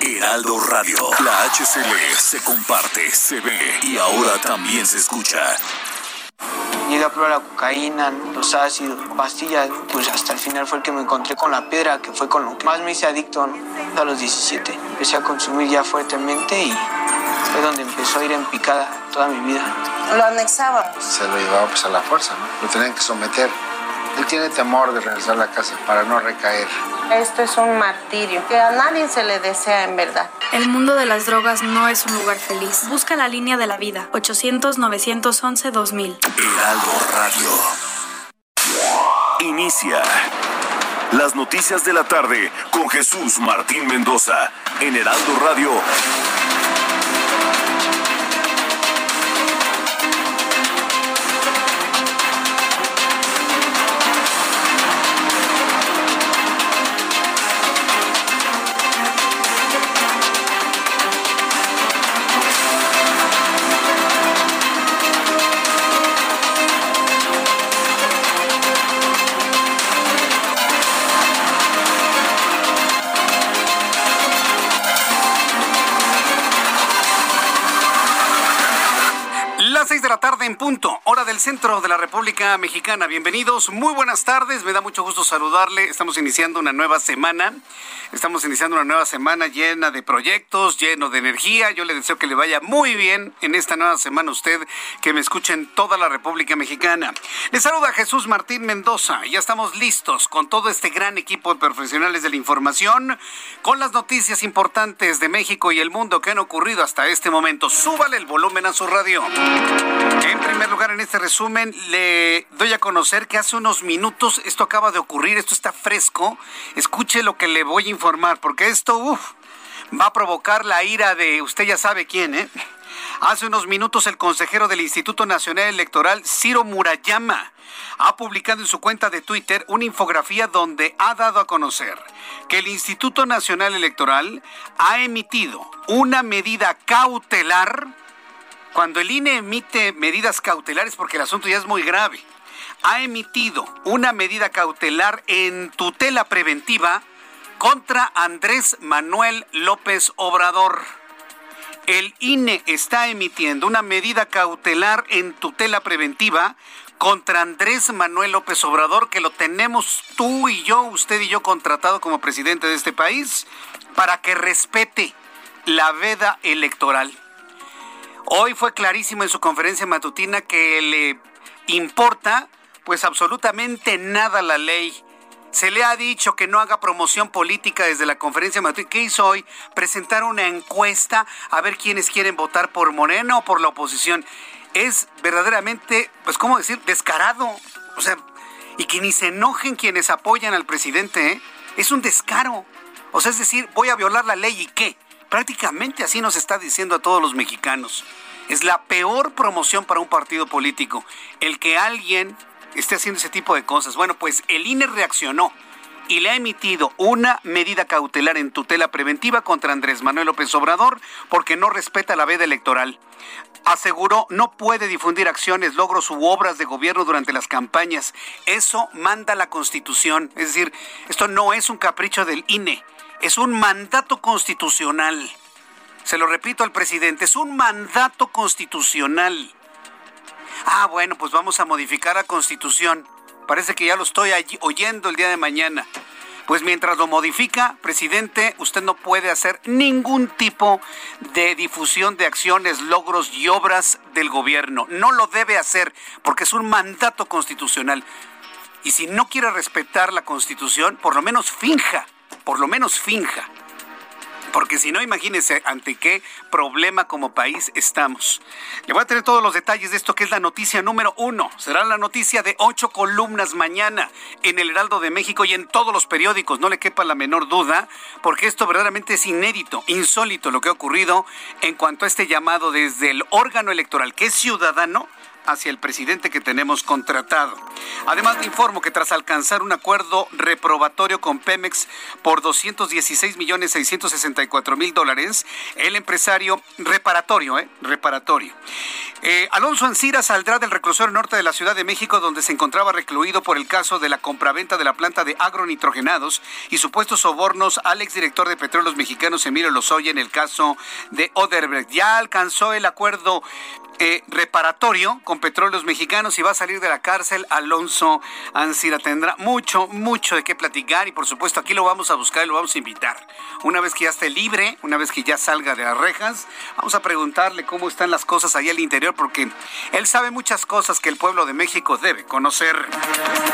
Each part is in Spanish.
Heraldo Radio. La HCL se comparte, se ve y ahora también se escucha. Llegué a probar la cocaína, los ácidos, pastillas, pues hasta el final fue el que me encontré con la piedra, que fue con lo que más me hice adicto ¿no? a los 17. Empecé a consumir ya fuertemente y fue donde empezó a ir en picada toda mi vida. Lo anexábamos. Se lo llevaba pues a la fuerza, ¿no? Lo tenían que someter. Él tiene temor de regresar a la casa para no recaer. Esto es un martirio que a nadie se le desea en verdad. El mundo de las drogas no es un lugar feliz. Busca la línea de la vida. 800-911-2000. Heraldo Radio. Inicia. Las noticias de la tarde con Jesús Martín Mendoza en Heraldo Radio. Punto, hora del centro de la República Mexicana. Bienvenidos, muy buenas tardes, me da mucho gusto saludarle. Estamos iniciando una nueva semana. Estamos iniciando una nueva semana llena de proyectos, lleno de energía. Yo le deseo que le vaya muy bien en esta nueva semana usted que me escuche en toda la República Mexicana. Le saluda Jesús Martín Mendoza. Ya estamos listos con todo este gran equipo de profesionales de la información, con las noticias importantes de México y el mundo que han ocurrido hasta este momento. Súbale el volumen a su radio. En primer lugar, en este resumen, le doy a conocer que hace unos minutos esto acaba de ocurrir, esto está fresco. Escuche lo que le voy a informar, porque esto va a provocar la ira de usted ya sabe quién, ¿eh? Hace unos minutos el consejero del Instituto Nacional Electoral, Ciro Murayama, ha publicado en su cuenta de Twitter una infografía donde ha dado a conocer que el Instituto Nacional Electoral ha emitido una medida cautelar cuando el INE emite medidas cautelares, porque el asunto ya es muy grave, ha emitido una medida cautelar en tutela preventiva contra Andrés Manuel López Obrador. El INE está emitiendo una medida cautelar en tutela preventiva contra Andrés Manuel López Obrador, que lo tenemos tú y yo, usted y yo contratado como presidente de este país, para que respete la veda electoral. Hoy fue clarísimo en su conferencia matutina que le importa pues absolutamente nada la ley. Se le ha dicho que no haga promoción política desde la conferencia matutina. ¿Qué hizo hoy? Presentar una encuesta a ver quiénes quieren votar por Moreno o por la oposición. Es verdaderamente, pues, ¿cómo decir? Descarado. O sea, y que ni se enojen quienes apoyan al presidente. ¿eh? Es un descaro. O sea, es decir, voy a violar la ley y qué. Prácticamente así nos está diciendo a todos los mexicanos. Es la peor promoción para un partido político, el que alguien esté haciendo ese tipo de cosas. Bueno, pues el INE reaccionó y le ha emitido una medida cautelar en tutela preventiva contra Andrés Manuel López Obrador porque no respeta la veda electoral. Aseguró no puede difundir acciones, logros u obras de gobierno durante las campañas. Eso manda la Constitución. Es decir, esto no es un capricho del INE, es un mandato constitucional. Se lo repito al presidente, es un mandato constitucional. Ah, bueno, pues vamos a modificar la constitución. Parece que ya lo estoy oyendo el día de mañana. Pues mientras lo modifica, presidente, usted no puede hacer ningún tipo de difusión de acciones, logros y obras del gobierno. No lo debe hacer porque es un mandato constitucional. Y si no quiere respetar la constitución, por lo menos finja, por lo menos finja Porque si no, imagínense ante qué problema como país estamos. Le voy a tener todos los detalles de esto que es la noticia número uno. Será la noticia de ocho columnas mañana en el Heraldo de México y en todos los periódicos. No le quepa la menor duda, porque esto verdaderamente es inédito, insólito lo que ha ocurrido en cuanto a este llamado desde el órgano electoral, que es ciudadano, hacia el presidente que tenemos contratado. Además, le informo que tras alcanzar un acuerdo reprobatorio con Pemex por 216 millones 664 mil dólares, el empresario reparatorio, ¿eh? Reparatorio. Eh, Alonso Ancira saldrá del reclusorio norte de la Ciudad de México, donde se encontraba recluido por el caso de la compraventa de la planta de agronitrogenados y supuestos sobornos al exdirector de Petróleos Mexicanos, Emilio Lozoya, en el caso de Oderbrecht. Ya alcanzó el acuerdo eh, reparatorio con petróleos mexicanos y va a salir de la cárcel Alonso Ancira. Tendrá mucho, mucho de qué platicar y por supuesto aquí lo vamos a buscar y lo vamos a invitar. Una vez que ya esté libre, una vez que ya salga de las rejas, vamos a preguntarle cómo están las cosas allá al interior porque él sabe muchas cosas que el pueblo de México debe conocer.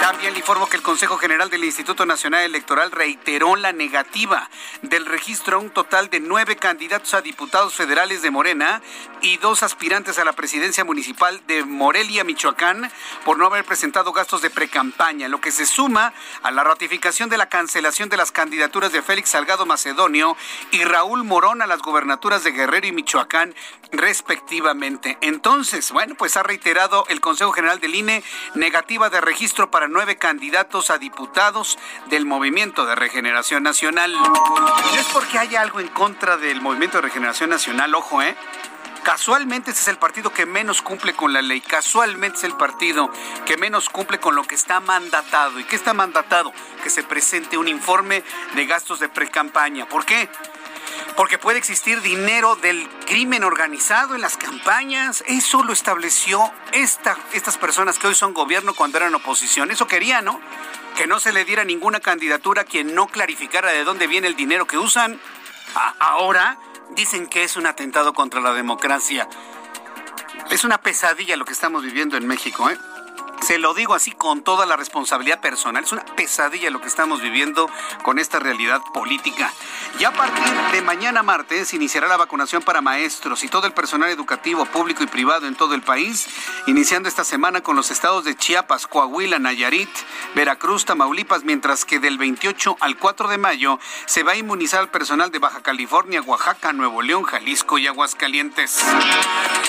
También le informo que el Consejo General del Instituto Nacional Electoral reiteró la negativa del registro a un total de nueve candidatos a diputados federales de Morena y dos aspirantes a la presidencia municipal de Morelia, Michoacán, por no haber presentado gastos de precampaña, lo que se suma a la ratificación de la cancelación de las candidaturas de Félix Salgado Macedonio y Raúl Morón a las gubernaturas de Guerrero y Michoacán, respectivamente. Entonces, bueno, pues ha reiterado el Consejo General del INE negativa de registro para nueve candidatos a diputados del Movimiento de Regeneración Nacional. No es porque haya algo en contra del Movimiento de Regeneración Nacional, ojo, ¿eh? Casualmente ese es el partido que menos cumple con la ley, casualmente es el partido que menos cumple con lo que está mandatado. ¿Y qué está mandatado? Que se presente un informe de gastos de precampaña. ¿Por qué? Porque puede existir dinero del crimen organizado en las campañas. Eso lo estableció esta, estas personas que hoy son gobierno cuando eran oposición. Eso quería, ¿no? Que no se le diera ninguna candidatura a quien no clarificara de dónde viene el dinero que usan. ahora dicen que es un atentado contra la democracia. Es una pesadilla lo que estamos viviendo en México, ¿eh? Se lo digo así con toda la responsabilidad personal. Es una pesadilla lo que estamos viviendo con esta realidad política. Ya a partir de mañana martes iniciará la vacunación para maestros y todo el personal educativo público y privado en todo el país, iniciando esta semana con los estados de Chiapas, Coahuila, Nayarit, Veracruz, Tamaulipas, mientras que del 28 al 4 de mayo se va a inmunizar al personal de Baja California, Oaxaca, Nuevo León, Jalisco y Aguascalientes.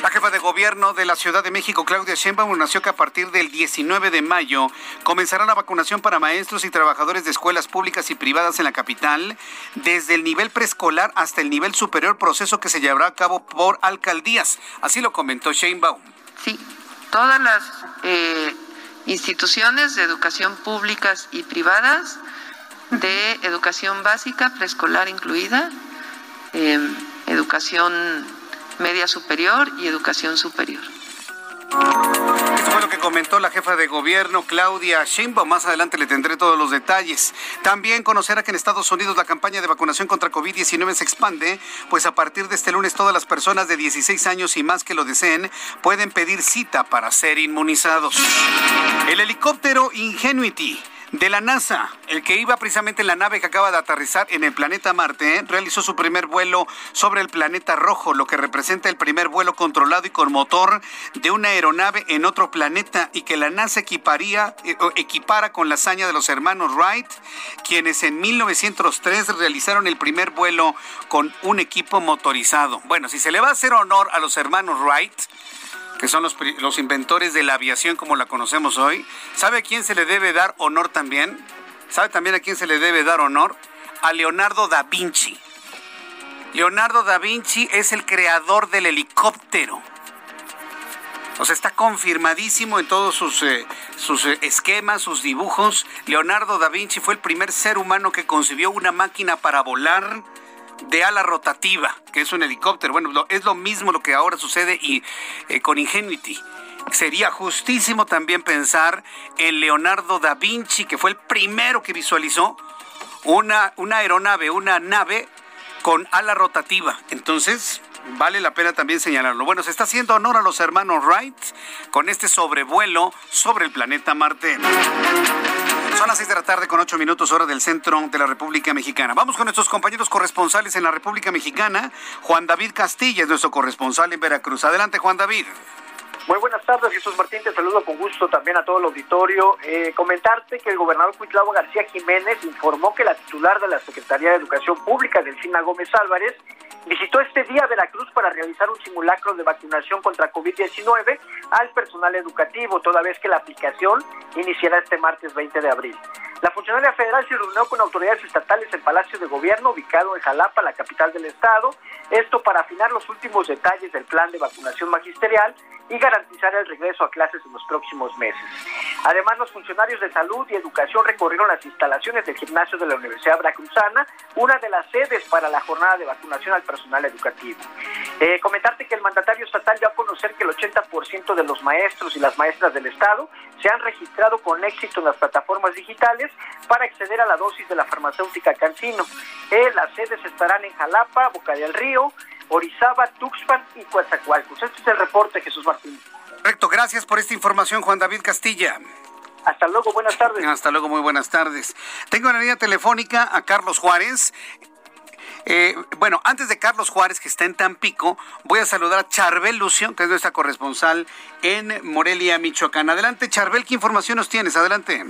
La jefa de gobierno de la Ciudad de México, Claudia Sheinbaum, anunció que a partir del 19 de mayo comenzará la vacunación para maestros y trabajadores de escuelas públicas y privadas en la capital, desde el nivel preescolar hasta el nivel superior, proceso que se llevará a cabo por alcaldías. Así lo comentó Sheinbaum. Sí, todas las eh, instituciones de educación públicas y privadas, de educación básica, preescolar incluida, eh, educación media superior y educación superior. Esto fue lo que comentó la jefa de gobierno Claudia Sheinbaum. Más adelante le tendré todos los detalles. También conocerá que en Estados Unidos la campaña de vacunación contra COVID-19 se expande, pues a partir de este lunes todas las personas de 16 años y más que lo deseen pueden pedir cita para ser inmunizados. El helicóptero Ingenuity de la NASA, el que iba precisamente en la nave que acaba de aterrizar en el planeta Marte, ¿eh? realizó su primer vuelo sobre el planeta rojo, lo que representa el primer vuelo controlado y con motor de una aeronave en otro planeta y que la NASA equiparía, eh, equipara con la hazaña de los hermanos Wright, quienes en 1903 realizaron el primer vuelo con un equipo motorizado. Bueno, si se le va a hacer honor a los hermanos Wright, que son los, los inventores de la aviación como la conocemos hoy, ¿sabe a quién se le debe dar honor también? ¿Sabe también a quién se le debe dar honor? A Leonardo da Vinci. Leonardo da Vinci es el creador del helicóptero. O sea, está confirmadísimo en todos sus, eh, sus eh, esquemas, sus dibujos. Leonardo da Vinci fue el primer ser humano que concibió una máquina para volar de ala rotativa, que es un helicóptero. Bueno, es lo mismo lo que ahora sucede y, eh, con Ingenuity. Sería justísimo también pensar en Leonardo da Vinci, que fue el primero que visualizó una, una aeronave, una nave con ala rotativa. Entonces, vale la pena también señalarlo. Bueno, se está haciendo honor a los hermanos Wright con este sobrevuelo sobre el planeta Marte. Son las seis de la tarde con ocho minutos hora del centro de la República Mexicana. Vamos con nuestros compañeros corresponsales en la República Mexicana. Juan David Castilla es nuestro corresponsal en Veracruz. Adelante, Juan David. Muy buenas tardes, Jesús Martín. Te saludo con gusto también a todo el auditorio. Eh, comentarte que el gobernador Cuitlavo García Jiménez informó que la titular de la Secretaría de Educación Pública, Delfina Gómez Álvarez, visitó este día Veracruz para realizar un simulacro de vacunación contra COVID-19 al personal educativo, toda vez que la aplicación iniciará este martes 20 de abril. La funcionaria federal se reunió con autoridades estatales en Palacio de Gobierno, ubicado en Jalapa, la capital del estado, esto para afinar los últimos detalles del plan de vacunación magisterial y garantizar el regreso a clases en los próximos meses. Además, los funcionarios de salud y educación recorrieron las instalaciones del gimnasio de la Universidad Veracruzana, una de las sedes para la jornada de vacunación al personal educativo. Eh, comentarte que el mandatario estatal dio a conocer que el 80% de los maestros y las maestras del Estado se han registrado con éxito en las plataformas digitales para acceder a la dosis de la farmacéutica Cancino. Eh, las sedes estarán en Jalapa, Boca del Río, Orizaba, Tuxpan y Coatzacoalcos. Este es el reporte, Jesús Martín. Correcto, gracias por esta información, Juan David Castilla. Hasta luego, buenas tardes. Hasta luego, muy buenas tardes. Tengo en la línea telefónica a Carlos Juárez. Eh, bueno, antes de Carlos Juárez, que está en Tampico, voy a saludar a Charbel Lucio, que es nuestra corresponsal en Morelia, Michoacán. Adelante, Charbel, ¿qué información nos tienes? Adelante.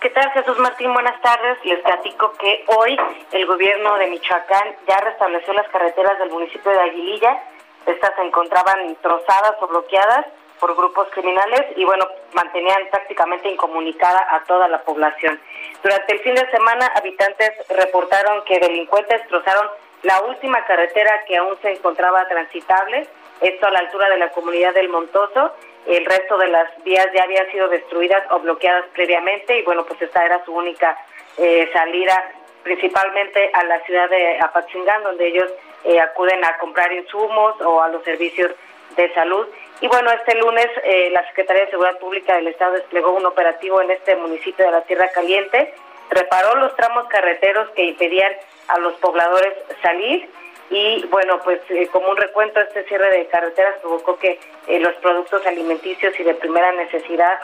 ¿Qué tal, Jesús Martín? Buenas tardes. Les platico que hoy el gobierno de Michoacán ya restableció las carreteras del municipio de Aguililla. Estas se encontraban trozadas o bloqueadas por grupos criminales y bueno, mantenían prácticamente incomunicada a toda la población. Durante el fin de semana, habitantes reportaron que delincuentes trozaron la última carretera que aún se encontraba transitable, esto a la altura de la comunidad del Montoso. El resto de las vías ya habían sido destruidas o bloqueadas previamente y bueno, pues esta era su única eh, salida principalmente a la ciudad de Apatzingán, donde ellos eh, acuden a comprar insumos o a los servicios de salud. Y bueno, este lunes eh, la Secretaría de Seguridad Pública del Estado desplegó un operativo en este municipio de la Tierra Caliente, reparó los tramos carreteros que impedían a los pobladores salir. Y bueno, pues eh, como un recuento, este cierre de carreteras provocó que eh, los productos alimenticios y de primera necesidad,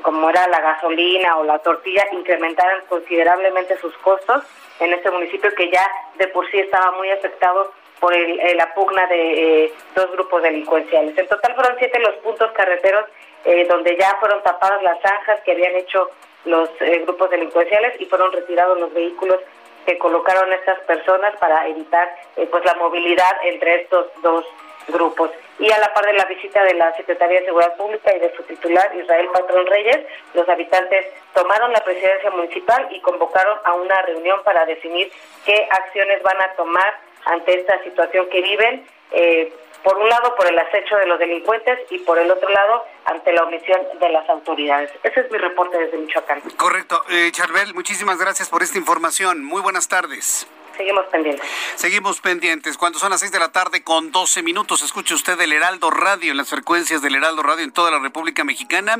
como era la gasolina o la tortilla, incrementaran considerablemente sus costos en este municipio que ya de por sí estaba muy afectado por el, la pugna de eh, dos grupos delincuenciales. En total fueron siete los puntos carreteros eh, donde ya fueron tapadas las zanjas que habían hecho los eh, grupos delincuenciales y fueron retirados los vehículos que colocaron estas personas para evitar pues la movilidad entre estos dos grupos. Y a la par de la visita de la Secretaría de Seguridad Pública y de su titular, Israel Patrón Reyes, los habitantes tomaron la presidencia municipal y convocaron a una reunión para definir qué acciones van a tomar ante esta situación que viven, eh, por un lado por el acecho de los delincuentes y por el otro lado ante la omisión de las autoridades. Ese es mi reporte desde Michoacán. Correcto. Eh, Charbel, muchísimas gracias por esta información. Muy buenas tardes. Seguimos pendientes. Seguimos pendientes. Cuando son las 6 de la tarde con 12 minutos, escuche usted el Heraldo Radio en las frecuencias del Heraldo Radio en toda la República Mexicana.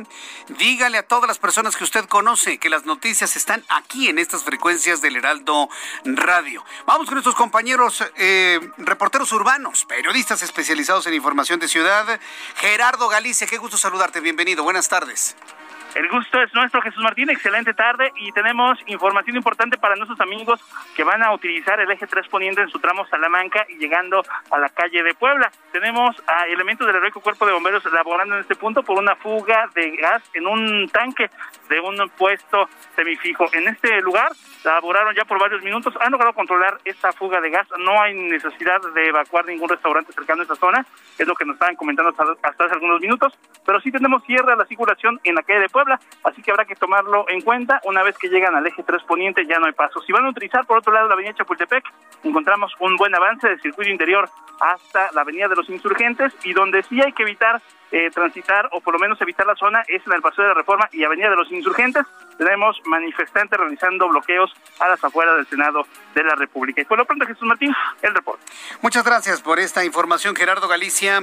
Dígale a todas las personas que usted conoce que las noticias están aquí en estas frecuencias del Heraldo Radio. Vamos con nuestros compañeros eh, reporteros urbanos, periodistas especializados en información de ciudad. Gerardo Galicia, qué gusto saludarte. Bienvenido. Buenas tardes. El gusto es nuestro, Jesús Martín. Excelente tarde y tenemos información importante para nuestros amigos que van a utilizar el eje 3 poniente en su tramo Salamanca y llegando a la calle de Puebla. Tenemos a elementos del heroico cuerpo de bomberos laborando en este punto por una fuga de gas en un tanque de un puesto semifijo. En este lugar laboraron ya por varios minutos, han logrado controlar esta fuga de gas. No hay necesidad de evacuar ningún restaurante cercano a esta zona, es lo que nos estaban comentando hasta, hasta hace algunos minutos, pero sí tenemos cierre a la circulación en la calle de Así que habrá que tomarlo en cuenta. Una vez que llegan al eje 3 poniente ya no hay paso. Si van a utilizar por otro lado la avenida Chapultepec, encontramos un buen avance del circuito interior hasta la avenida de los insurgentes y donde sí hay que evitar eh, transitar o por lo menos evitar la zona es en el Paseo de la Reforma y Avenida de los Insurgentes. Tenemos manifestantes realizando bloqueos a las afueras del Senado de la República. Y por lo pronto, Jesús Martín, el reporte. Muchas gracias por esta información, Gerardo Galicia.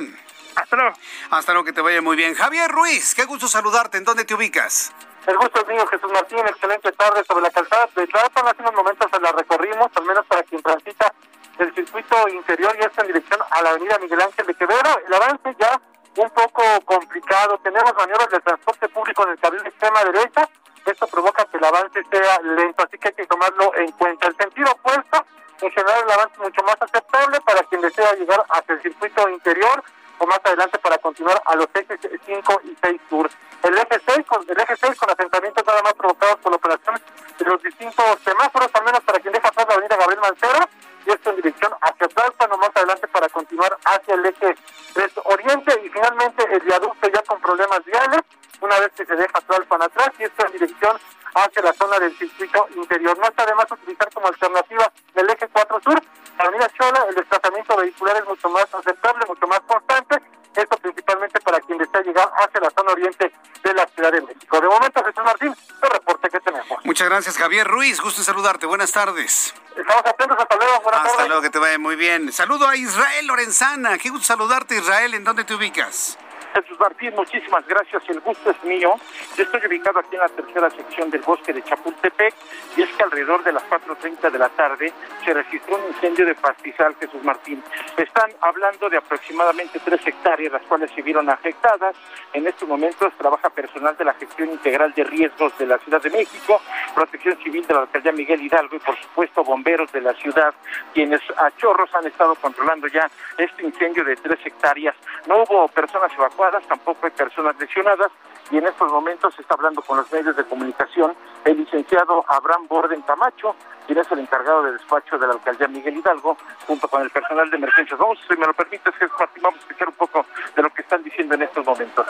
Hasta luego. Hasta luego, que te vaya muy bien. Javier Ruiz, qué gusto saludarte. ¿En dónde te ubicas? El gusto es mío, Jesús Martín. Excelente tarde sobre la calzada de Tlalpan. Hace unos momentos se la recorrimos, al menos para quien transita el circuito interior y está en dirección a la avenida Miguel Ángel de Quevedo. El avance ya un poco complicado. Tenemos maniobras de transporte público en el carril de extrema derecha. esto provoca que el avance sea lento, así que hay que tomarlo en cuenta. El sentido opuesto, en general el avance es mucho más aceptable para quien desea llegar hacia el circuito interior o más adelante para continuar a los ejes 5 y 6 sur. El eje 6 con, el eje 6 con asentamientos nada más provocados por la operación de los distintos semáforos, al menos para quien deja atrás la avenida Gabriel Mancera, y esto en dirección hacia Tlalpan o más adelante para continuar hacia el eje 3 oriente y finalmente el viaducto ya con problemas viales, una vez que se deja Tlalpan atrás y esto en dirección hacia la zona del circuito interior. No está de más utilizar como alternativa del eje 4 sur, avenida Chola, el desplazamiento vehicular es mucho más aceptable, mucho más constante, esto principalmente para quien desea llegar hacia la zona oriente de la Ciudad de México. De momento, Jesús Martín, el reporte que tenemos. Muchas gracias, Javier Ruiz. Gusto en saludarte. Buenas tardes. Estamos atentos. Hasta luego. Buenas Hasta tardes. luego, que te vaya muy bien. Saludo a Israel Lorenzana. Qué gusto saludarte, Israel. ¿En dónde te ubicas? Jesús Martín, muchísimas gracias. El gusto es mío. Yo estoy ubicado aquí en la tercera sección del bosque de Chapultepec y es que alrededor de las 4.30 de la tarde se registró un incendio de pastizal, Jesús Martín. Están hablando de aproximadamente tres hectáreas, las cuales se vieron afectadas. En estos momentos trabaja personal de la gestión integral de riesgos de la Ciudad de México, Protección Civil de la Alcaldía Miguel Hidalgo y por supuesto bomberos de la ciudad, quienes a chorros han estado controlando ya este incendio de tres hectáreas. No hubo personas evacuadas tampoco hay personas lesionadas y en estos momentos se está hablando con los medios de comunicación el licenciado Abraham Borden Camacho, quien es el encargado de despacho de la alcaldía Miguel Hidalgo, junto con el personal de emergencias. Vamos, si me lo permites, Jesús vamos a escuchar un poco de lo que están diciendo en estos momentos.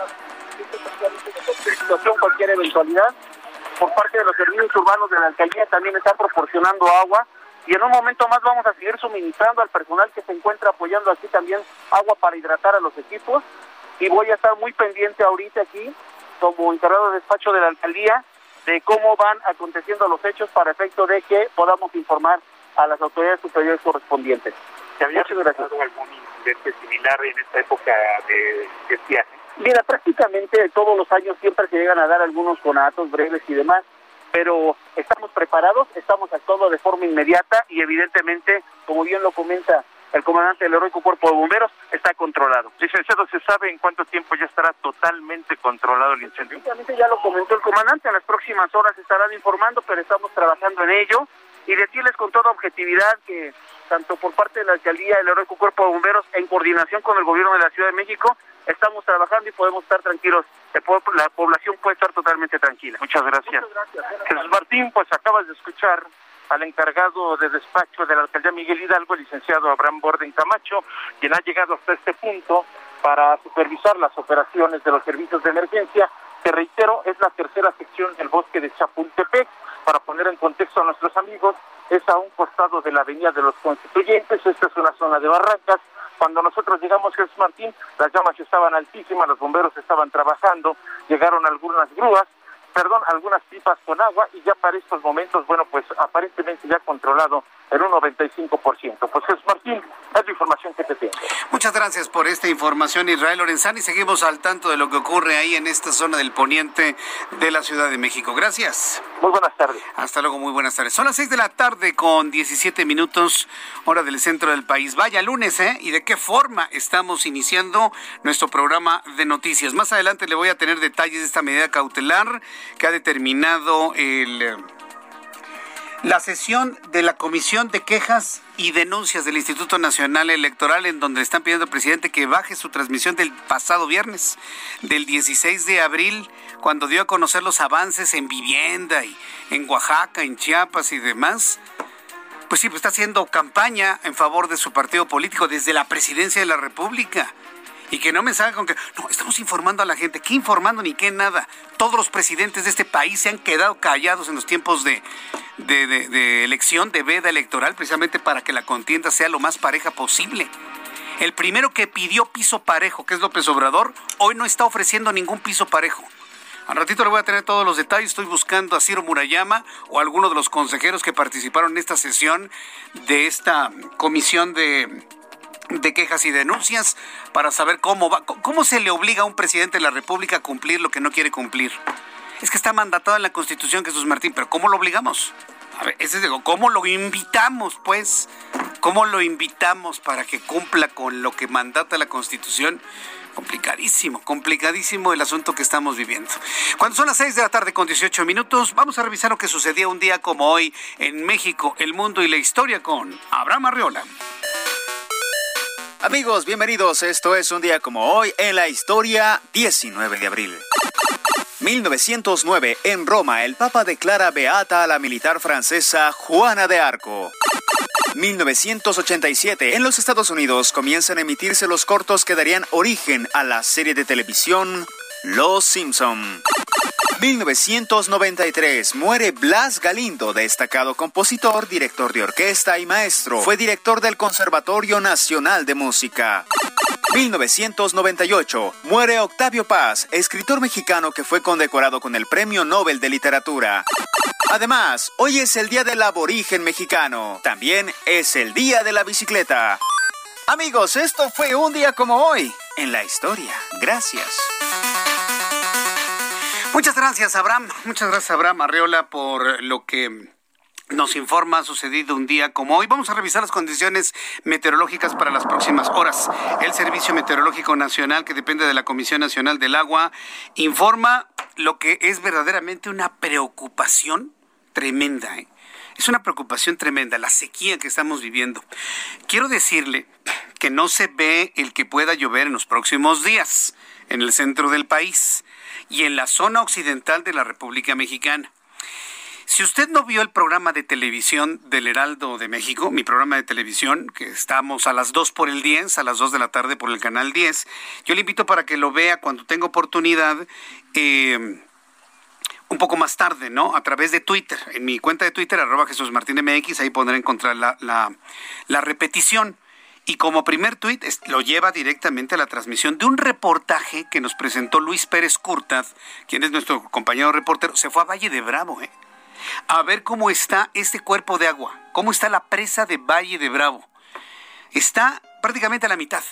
situación, cualquier eventualidad, por parte de los servicios urbanos de la alcaldía también están proporcionando agua y en un momento más vamos a seguir suministrando al personal que se encuentra apoyando aquí también agua para hidratar a los equipos y voy a estar muy pendiente ahorita aquí como encargado de despacho de la alcaldía de cómo van aconteciendo los hechos para efecto de que podamos informar a las autoridades superiores correspondientes. ¿Se había presentado algún incidente similar en esta época de, estiaje? Mira, prácticamente todos los años siempre se llegan a dar algunos conatos breves y demás, pero estamos preparados, estamos actuando de forma inmediata y evidentemente, como bien lo comenta el comandante del heroico cuerpo de bomberos, está controlado. Licenciado, ¿se sabe en cuánto tiempo ya estará totalmente controlado el incendio? Prácticamente ya lo comentó el comandante, en las próximas horas estarán informando, pero estamos trabajando en ello y decirles con toda objetividad que tanto por parte de la alcaldía, el heroico cuerpo de bomberos, en coordinación con el gobierno de la Ciudad de México, estamos trabajando y podemos estar tranquilos. La población puede estar totalmente tranquila. Muchas gracias. Jesús Martín, pues acabas de escuchar al encargado de despacho de la alcaldía Miguel Hidalgo, el licenciado Abraham Borden Camacho, quien ha llegado hasta este punto para supervisar las operaciones de los servicios de emergencia, que reitero, es la tercera sección del bosque de Chapultepec. Para poner en contexto a nuestros amigos, es a un costado de la avenida de los constituyentes, esta es una zona de barrancas. Cuando nosotros llegamos, Jesús Martín, las llamas estaban altísimas, los bomberos estaban trabajando, llegaron algunas grúas, perdón, algunas pipas con agua y ya para estos momentos, bueno, pues aparentemente ya controlado en un 95%. Pues Jesús Martín, es la información que te tengo. Muchas gracias por esta información, Israel Lorenzán, y seguimos al tanto de lo que ocurre ahí en esta zona del poniente de la Ciudad de México. Gracias. Muy buenas tardes. Hasta luego, muy buenas tardes. Son las 6 de la tarde con 17 minutos, hora del centro del país. Vaya lunes, ¿eh? ¿Y de qué forma estamos iniciando nuestro programa de noticias? Más adelante le voy a tener detalles de esta medida cautelar que ha determinado el la sesión de la Comisión de Quejas y Denuncias del Instituto Nacional Electoral, en donde están pidiendo al presidente que baje su transmisión del pasado viernes, del 16 de abril, cuando dio a conocer los avances en vivienda y en Oaxaca, en Chiapas y demás. Pues sí, pues está haciendo campaña en favor de su partido político desde la presidencia de la República. Y que no me salga con que, no, estamos informando a la gente. ¿Qué informando ni qué nada? Todos los presidentes de este país se han quedado callados en los tiempos de, de elección, de veda electoral, precisamente para que la contienda sea lo más pareja posible. El primero que pidió piso parejo, que es López Obrador, hoy no está ofreciendo ningún piso parejo. Al ratito le voy a tener todos los detalles. Estoy buscando a Ciro Murayama o a alguno de los consejeros que participaron en esta sesión de esta comisión de de quejas y denuncias para saber cómo cómo se le obliga a un presidente de la República a cumplir lo que no quiere cumplir. Es que está mandatado en la Constitución Jesús Martín, pero ¿cómo lo obligamos? A ver, ese digo, ¿cómo lo invitamos, pues? ¿Cómo lo invitamos para que cumpla con lo que mandata la Constitución? Complicadísimo, complicadísimo el asunto que estamos viviendo. Cuando son las 6 de la tarde con 18 minutos, vamos a revisar lo que sucedía un día como hoy en México, el mundo y la historia con Abraham Arriola. Amigos, bienvenidos. Esto es un día como hoy en la historia 19 de abril. 1909, en Roma, el Papa declara beata a la militar francesa Juana de Arco. 1987, en los Estados Unidos comienzan a emitirse los cortos que darían origen a la serie de televisión Los Simpson. 1993 muere Blas Galindo, destacado compositor, director de orquesta y maestro. Fue director del Conservatorio Nacional de Música. 1998 muere Octavio Paz, escritor mexicano que fue condecorado con el Premio Nobel de Literatura. Además, hoy es el Día del Aborigen Mexicano. También es el Día de la Bicicleta. Amigos, esto fue un día como hoy en la historia. Gracias. Muchas gracias, Abraham. Muchas gracias, Abraham Arreola, por lo que nos informa ha sucedido un día como hoy. Vamos a revisar las condiciones meteorológicas para las próximas horas. El Servicio Meteorológico Nacional, que depende de la Comisión Nacional del Agua, informa lo que es verdaderamente una preocupación tremenda. ¿eh? Es una preocupación tremenda, la sequía que estamos viviendo. Quiero decirle que no se ve el que pueda llover en los próximos días en el centro del país y en la zona occidental de la República Mexicana. Si usted no vio el programa de televisión del Heraldo de México, mi programa de televisión, que estamos a las 2 por el 10, a las 2 de la tarde por el canal 10, yo le invito para que lo vea cuando tenga oportunidad. Eh, un poco más tarde, ¿no? A través de Twitter, en mi cuenta de Twitter, arroba Jesús Martín MX, ahí podrá encontrar la, la, la repetición. Y como primer tuit lo lleva directamente a la transmisión de un reportaje que nos presentó Luis Pérez Curtaz, quien es nuestro compañero reportero. Se fue a Valle de Bravo, ¿eh? A ver cómo está este cuerpo de agua, cómo está la presa de Valle de Bravo. Está prácticamente a la mitad.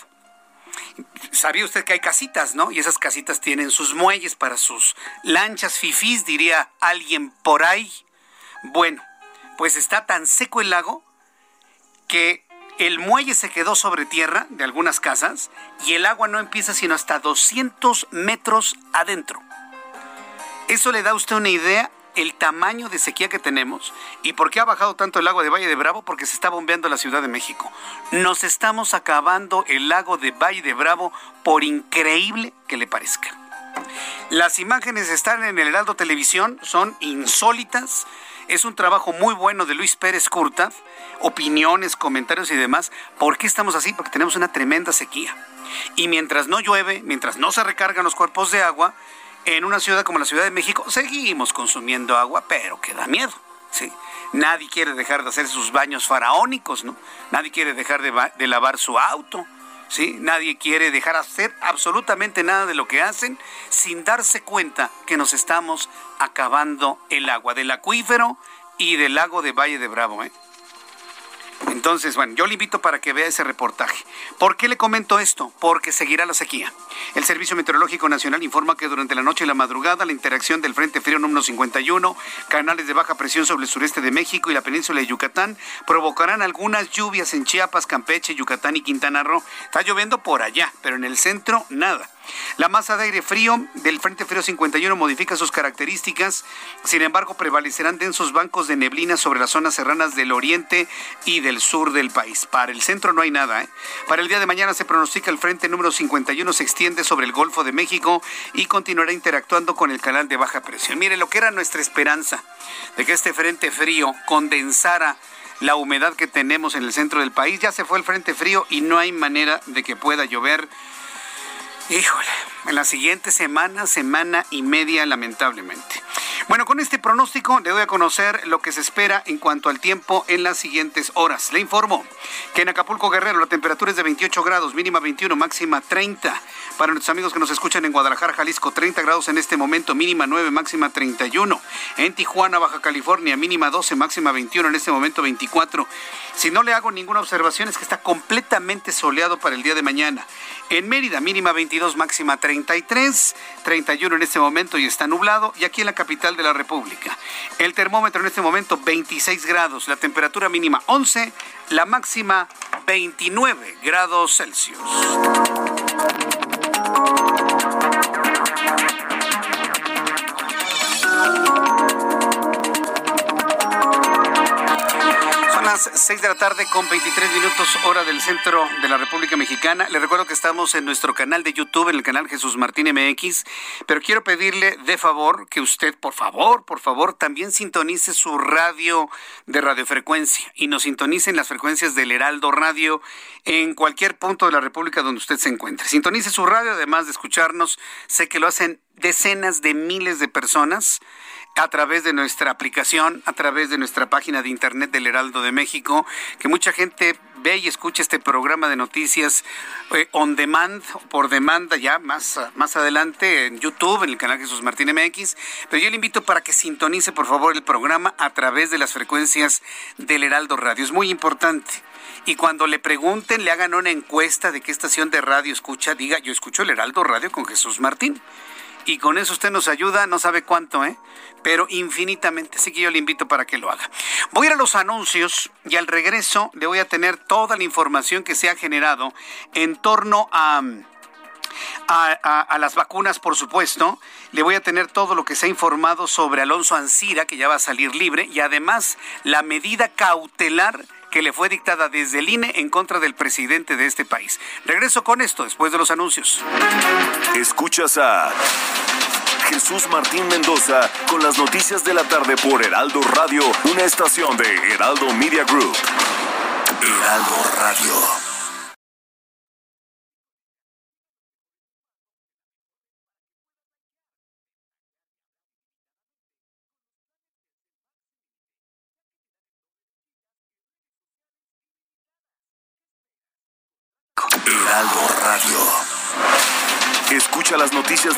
Sabía usted que hay casitas, ¿no? Y esas casitas tienen sus muelles para sus lanchas fifís, diría alguien por ahí. Bueno, pues está tan seco el lago que el muelle se quedó sobre tierra de algunas casas y el agua no empieza sino hasta 200 metros adentro. Eso le da a usted una idea el tamaño de sequía que tenemos y por qué ha bajado tanto el agua de Valle de Bravo, porque se está bombeando la Ciudad de México. Nos estamos acabando el lago de Valle de Bravo, por increíble que le parezca. Las imágenes están en el Heraldo Televisión, son insólitas. Es un trabajo muy bueno de Luis Pérez Curta, opiniones, comentarios y demás. ¿Por qué estamos así? Porque tenemos una tremenda sequía. Y mientras no llueve, mientras no se recargan los cuerpos de agua, en una ciudad como la Ciudad de México seguimos consumiendo agua, pero que da miedo. ¿sí? Nadie quiere dejar de hacer sus baños faraónicos, ¿no? Nadie quiere dejar de, de lavar su auto. ¿Sí? Nadie quiere dejar hacer absolutamente nada de lo que hacen sin darse cuenta que nos estamos acabando el agua del acuífero y del lago de Valle de Bravo. ¿eh? Entonces, bueno, yo le invito para que vea ese reportaje. ¿Por qué le comento esto? Porque seguirá la sequía. El Servicio Meteorológico Nacional informa que durante la noche y la madrugada la interacción del Frente Frío número 51, canales de baja presión sobre el sureste de México y la península de Yucatán provocarán algunas lluvias en Chiapas, Campeche, Yucatán y Quintana Roo. Está lloviendo por allá, pero en el centro nada. La masa de aire frío del Frente Frío 51 modifica sus características, sin embargo prevalecerán densos bancos de neblina sobre las zonas serranas del oriente y del sur del país. Para el centro no hay nada. ¿eh? Para el día de mañana se pronostica el Frente número 51 se extiende sobre el Golfo de México y continuará interactuando con el canal de baja presión. Mire lo que era nuestra esperanza de que este Frente Frío condensara la humedad que tenemos en el centro del país. Ya se fue el Frente Frío y no hay manera de que pueda llover Híjole, en la siguiente semana, semana y media, lamentablemente. Bueno, con este pronóstico le doy a conocer lo que se espera en cuanto al tiempo en las siguientes horas. Le informo que en Acapulco Guerrero la temperatura es de 28 grados, mínima 21, máxima 30. Para nuestros amigos que nos escuchan en Guadalajara, Jalisco, 30 grados en este momento, mínima 9, máxima 31. En Tijuana, Baja California, mínima 12, máxima 21, en este momento 24. Si no le hago ninguna observación es que está completamente soleado para el día de mañana. En Mérida, mínima 22, máxima 33, 31 en este momento y está nublado. Y aquí en la capital de la República. El termómetro en este momento 26 grados, la temperatura mínima 11, la máxima 29 grados Celsius. Las 6 de la tarde con 23 minutos hora del centro de la República Mexicana. Le recuerdo que estamos en nuestro canal de YouTube, en el canal Jesús Martín MX, pero quiero pedirle de favor que usted, por favor, por favor, también sintonice su radio de radiofrecuencia y nos sintonice en las frecuencias del Heraldo Radio en cualquier punto de la República donde usted se encuentre. Sintonice su radio, además de escucharnos. Sé que lo hacen decenas de miles de personas a través de nuestra aplicación, a través de nuestra página de internet del Heraldo de México, que mucha gente ve y escucha este programa de noticias eh, on demand, por demanda ya más, más adelante en YouTube, en el canal Jesús Martín MX. Pero yo le invito para que sintonice por favor el programa a través de las frecuencias del Heraldo Radio. Es muy importante. Y cuando le pregunten, le hagan una encuesta de qué estación de radio escucha, diga, yo escucho el Heraldo Radio con Jesús Martín y con eso usted nos ayuda, no sabe cuánto, ¿eh? Pero infinitamente, así que yo le invito para que lo haga. Voy a ir a los anuncios y al regreso le voy a tener toda la información que se ha generado en torno a... A, las vacunas, por supuesto. Le voy a tener todo lo que se ha informado sobre Alonso Ancira, que ya va a salir libre, y además la medida cautelar que le fue dictada desde el INE en contra del presidente de este país. Regreso con esto después de los anuncios. Escuchas a Jesús Martín Mendoza con las noticias de la tarde por Heraldo Radio, una estación de Heraldo Media Group. Heraldo Radio. Heraldo Radio. Escucha las noticias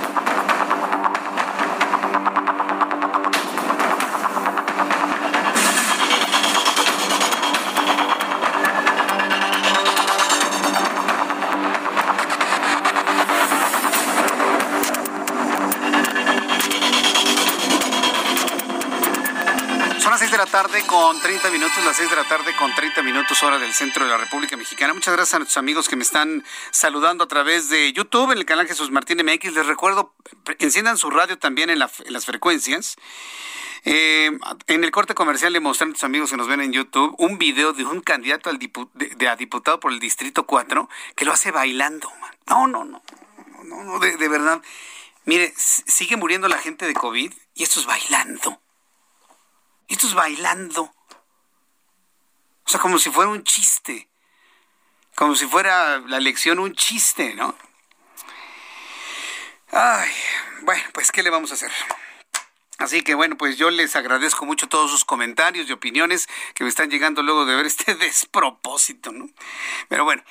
Tarde con 30 minutos, las 6 de la tarde con 30 minutos hora del centro de la República Mexicana. Muchas gracias a nuestros amigos que me están saludando a través de YouTube en el canal Jesús Martín MX. Les recuerdo, enciendan su radio también en, las frecuencias. Eh, en el corte comercial le mostré a nuestros amigos que nos ven en YouTube un video de un candidato al a diputado por el Distrito 4 que lo hace bailando. No, no, no, no, no de, de verdad. Mire, sigue muriendo la gente de COVID y esto es bailando. Esto es bailando. O sea, como si fuera un chiste. Como si fuera la lección un chiste, ¿no? Ay, bueno, pues ¿qué le vamos a hacer? Así que bueno, pues yo les agradezco mucho todos sus comentarios y opiniones que me están llegando luego de ver este despropósito, ¿no? Pero bueno,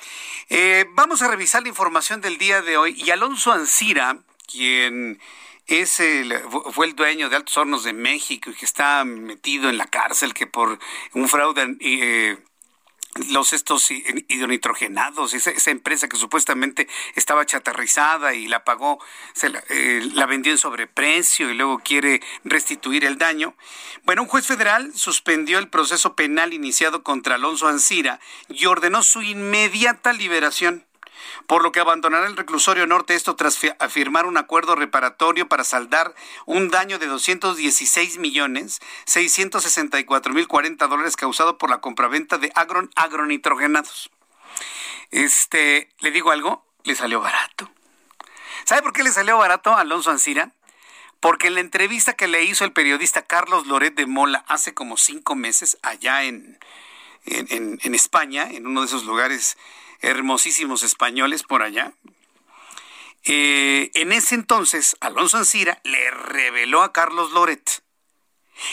eh, vamos a revisar la información del día de hoy y Alonso Ancira, quien es el, fue el dueño de Altos Hornos de México y que está metido en la cárcel que por un fraude eh, los estos hidronitrogenados, esa, esa, empresa que supuestamente estaba chatarrizada y la pagó, se la, eh, la, vendió en sobreprecio y luego quiere restituir el daño. Bueno, un juez federal suspendió el proceso penal iniciado contra Alonso Ancira y ordenó su inmediata liberación por lo que abandonará el reclusorio norte, esto tras firmar un acuerdo reparatorio para saldar un daño de 216 millones 664 mil 40 dólares causado por la compraventa de agron, agronitrogenados. Este, le digo algo, le salió barato. ¿Sabe por qué le salió barato a Alonso Ancira? Porque en la entrevista que le hizo el periodista Carlos Loret de Mola hace como cinco meses allá en, en, en España, en uno de esos lugares hermosísimos españoles por allá. Eh, en ese entonces, Alonso Ancira le reveló a Carlos Loret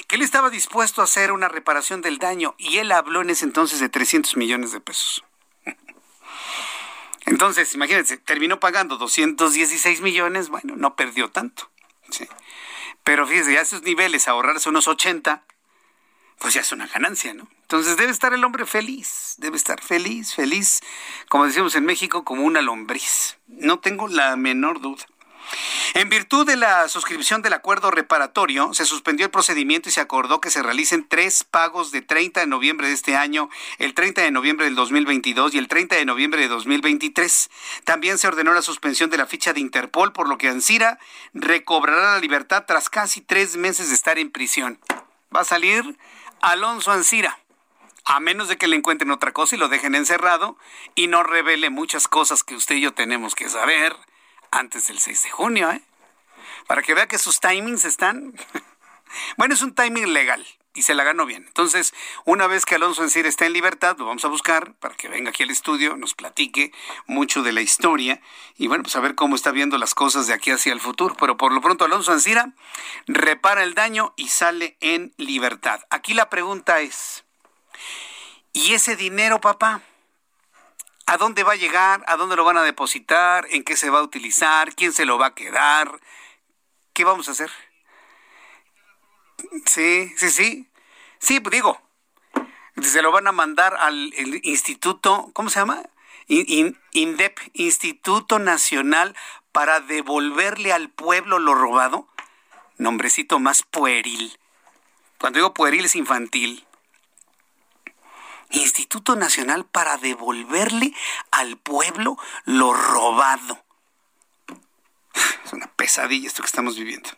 que él estaba dispuesto a hacer una reparación del daño y él habló en ese entonces de 300 millones de pesos. Entonces, imagínense, terminó pagando 216 millones, bueno, no perdió tanto. Pero fíjese, ya a esos niveles, ahorrarse unos 80, pues ya es una ganancia, ¿no? Entonces debe estar el hombre feliz, debe estar feliz, feliz, como decimos en México, como una lombriz. No tengo la menor duda. En virtud de la suscripción del acuerdo reparatorio, se suspendió el procedimiento y se acordó que se realicen tres pagos de 30 de noviembre de este año, el 30 de noviembre del 2022 y el 30 de noviembre de 2023. También se ordenó la suspensión de la ficha de Interpol, por lo que Ansira recobrará la libertad tras casi tres meses de estar en prisión. Va a salir Alonso Ansira a menos de que le encuentren otra cosa y lo dejen encerrado y no revele muchas cosas que usted y yo tenemos que saber antes del 6 de junio, ¿eh? Para que vea que sus timings están... bueno, es un timing legal y se la ganó bien. Entonces, una vez que Alonso Encir está en libertad, lo vamos a buscar para que venga aquí al estudio, nos platique mucho de la historia y bueno, pues a ver cómo está viendo las cosas de aquí hacia el futuro. Pero por lo pronto Alonso Ancira repara el daño y sale en libertad. Aquí la pregunta es, ¿y ese dinero, papá? ¿A dónde va a llegar? ¿A dónde lo van a depositar? ¿En qué se va a utilizar? ¿Quién se lo va a quedar? ¿Qué vamos a hacer? Sí, sí, sí. Sí, pues digo, se lo van a mandar al instituto, ¿cómo se llama? INDEP, Instituto Nacional para devolverle al pueblo lo robado. Nombrecito más pueril. Cuando digo pueril es infantil. Instituto Nacional para devolverle al pueblo lo robado. Es una pesadilla esto que estamos viviendo.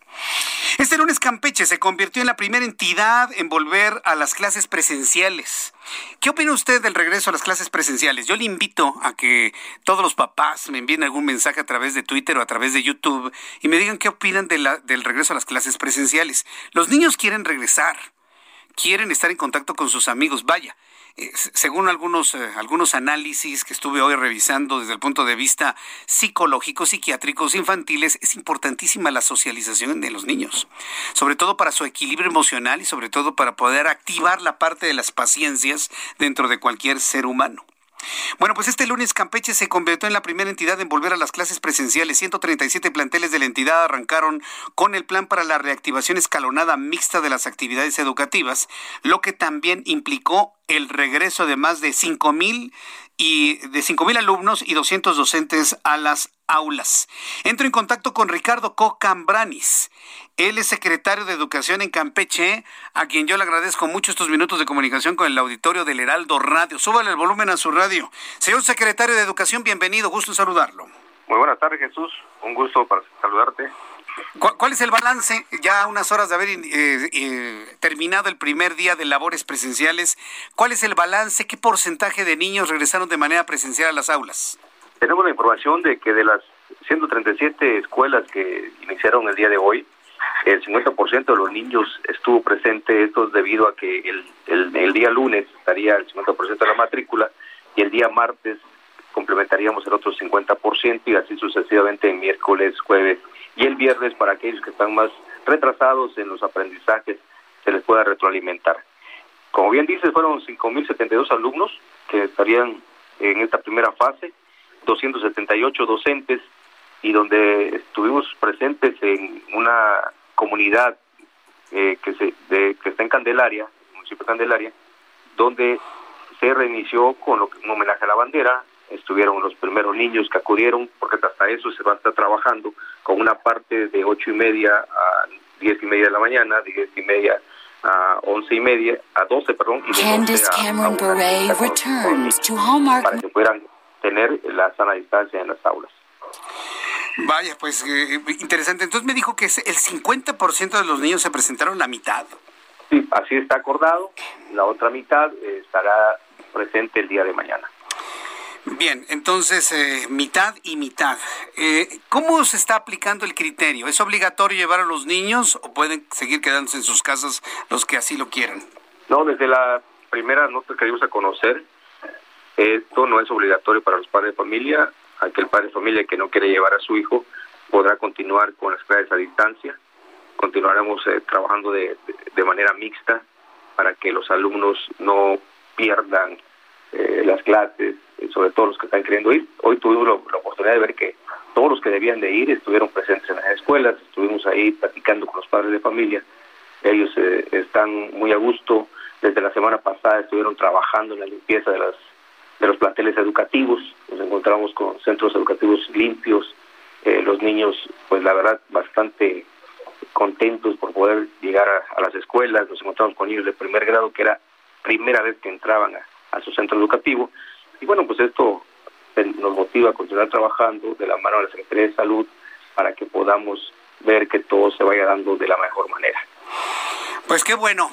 Este lunes Campeche se convirtió en la primera entidad en volver a las clases presenciales. ¿Qué opina usted del regreso a las clases presenciales? Yo le invito a que todos los papás me envíen algún mensaje a través de Twitter o a través de YouTube y me digan qué opinan del regreso a las clases presenciales. Los niños quieren regresar, quieren estar en contacto con sus amigos. Vaya, eh, según algunos, eh, algunos análisis que estuve hoy revisando desde el punto de vista psicológico, psiquiátricos, infantiles, es importantísima la socialización de los niños, sobre todo para su equilibrio emocional y sobre todo para poder activar la parte de las paciencias dentro de cualquier ser humano. Bueno, pues este lunes Campeche se convirtió en la primera entidad en volver a las clases presenciales. 137 planteles de la entidad arrancaron con el plan para la reactivación escalonada mixta de las actividades educativas, lo que también implicó el regreso de más de 5 mil y de cinco mil alumnos y 200 docentes a las aulas. Entro en contacto con Ricardo Cocambranis. Él es secretario de Educación en Campeche, a quien yo le agradezco mucho estos minutos de comunicación con el auditorio del Heraldo Radio. Súbale el volumen a su radio. Señor secretario de Educación, bienvenido. Gusto en saludarlo. Muy buenas tardes, Jesús. Un gusto para saludarte. ¿Cuál, es el balance, ya unas horas de haber eh, eh, terminado el primer día de labores presenciales? ¿Cuál es el balance? ¿Qué porcentaje de niños regresaron de manera presencial a las aulas? Tenemos la información de que de las 137 escuelas que iniciaron el día de hoy, el 50% de los niños estuvo presente, esto es debido a que el, el día lunes estaría el 50% de la matrícula y el día martes complementaríamos el otro 50% y así sucesivamente en miércoles, jueves y el viernes para aquellos que están más retrasados en los aprendizajes se les pueda retroalimentar. Como bien dices, fueron 5.072 alumnos que estarían en esta primera fase, 278 docentes y donde estuvimos presentes en una comunidad eh, que, se, de, que está en Candelaria, municipio de Candelaria, donde se reinició con lo que, un homenaje a la bandera, estuvieron los primeros niños que acudieron, porque hasta eso se va a estar trabajando con una parte de ocho y media a diez y media de la mañana, de diez y media a once y media, a doce, perdón, y de Cameron para que puedan tener la sana distancia en las aulas. Vaya, pues eh, interesante. Entonces me dijo que el 50% de los niños se presentaron la mitad. Sí, así está acordado. La otra mitad eh, estará presente el día de mañana. Bien, entonces eh, mitad y mitad. Eh, ¿Cómo se está aplicando el criterio? ¿Es obligatorio llevar a los niños o pueden seguir quedándose en sus casas los que así lo quieran? No, desde la primera nota que dimos a conocer, esto no es obligatorio para los padres de familia. Aquel padre de familia que no quiere llevar a su hijo podrá continuar con las clases a distancia. Continuaremos eh, trabajando de manera mixta para que los alumnos no pierdan eh, las clases, sobre todo los que están queriendo ir. Hoy tuvimos la, oportunidad de ver que todos los que debían de ir estuvieron presentes en las escuelas, estuvimos ahí platicando con los padres de familia, ellos eh, están muy a gusto desde la semana pasada estuvieron trabajando en la limpieza de, las, de los planteles educativos. Nos encontramos con centros educativos limpios, eh, los niños, pues la verdad, bastante contentos por poder llegar a, las escuelas. Nos encontramos con niños de primer grado, que era primera vez que entraban a, su centro educativo. Y bueno, pues esto nos motiva a continuar trabajando de la mano de la Secretaría de Salud para que podamos ver que todo se vaya dando de la mejor manera. Pues qué bueno.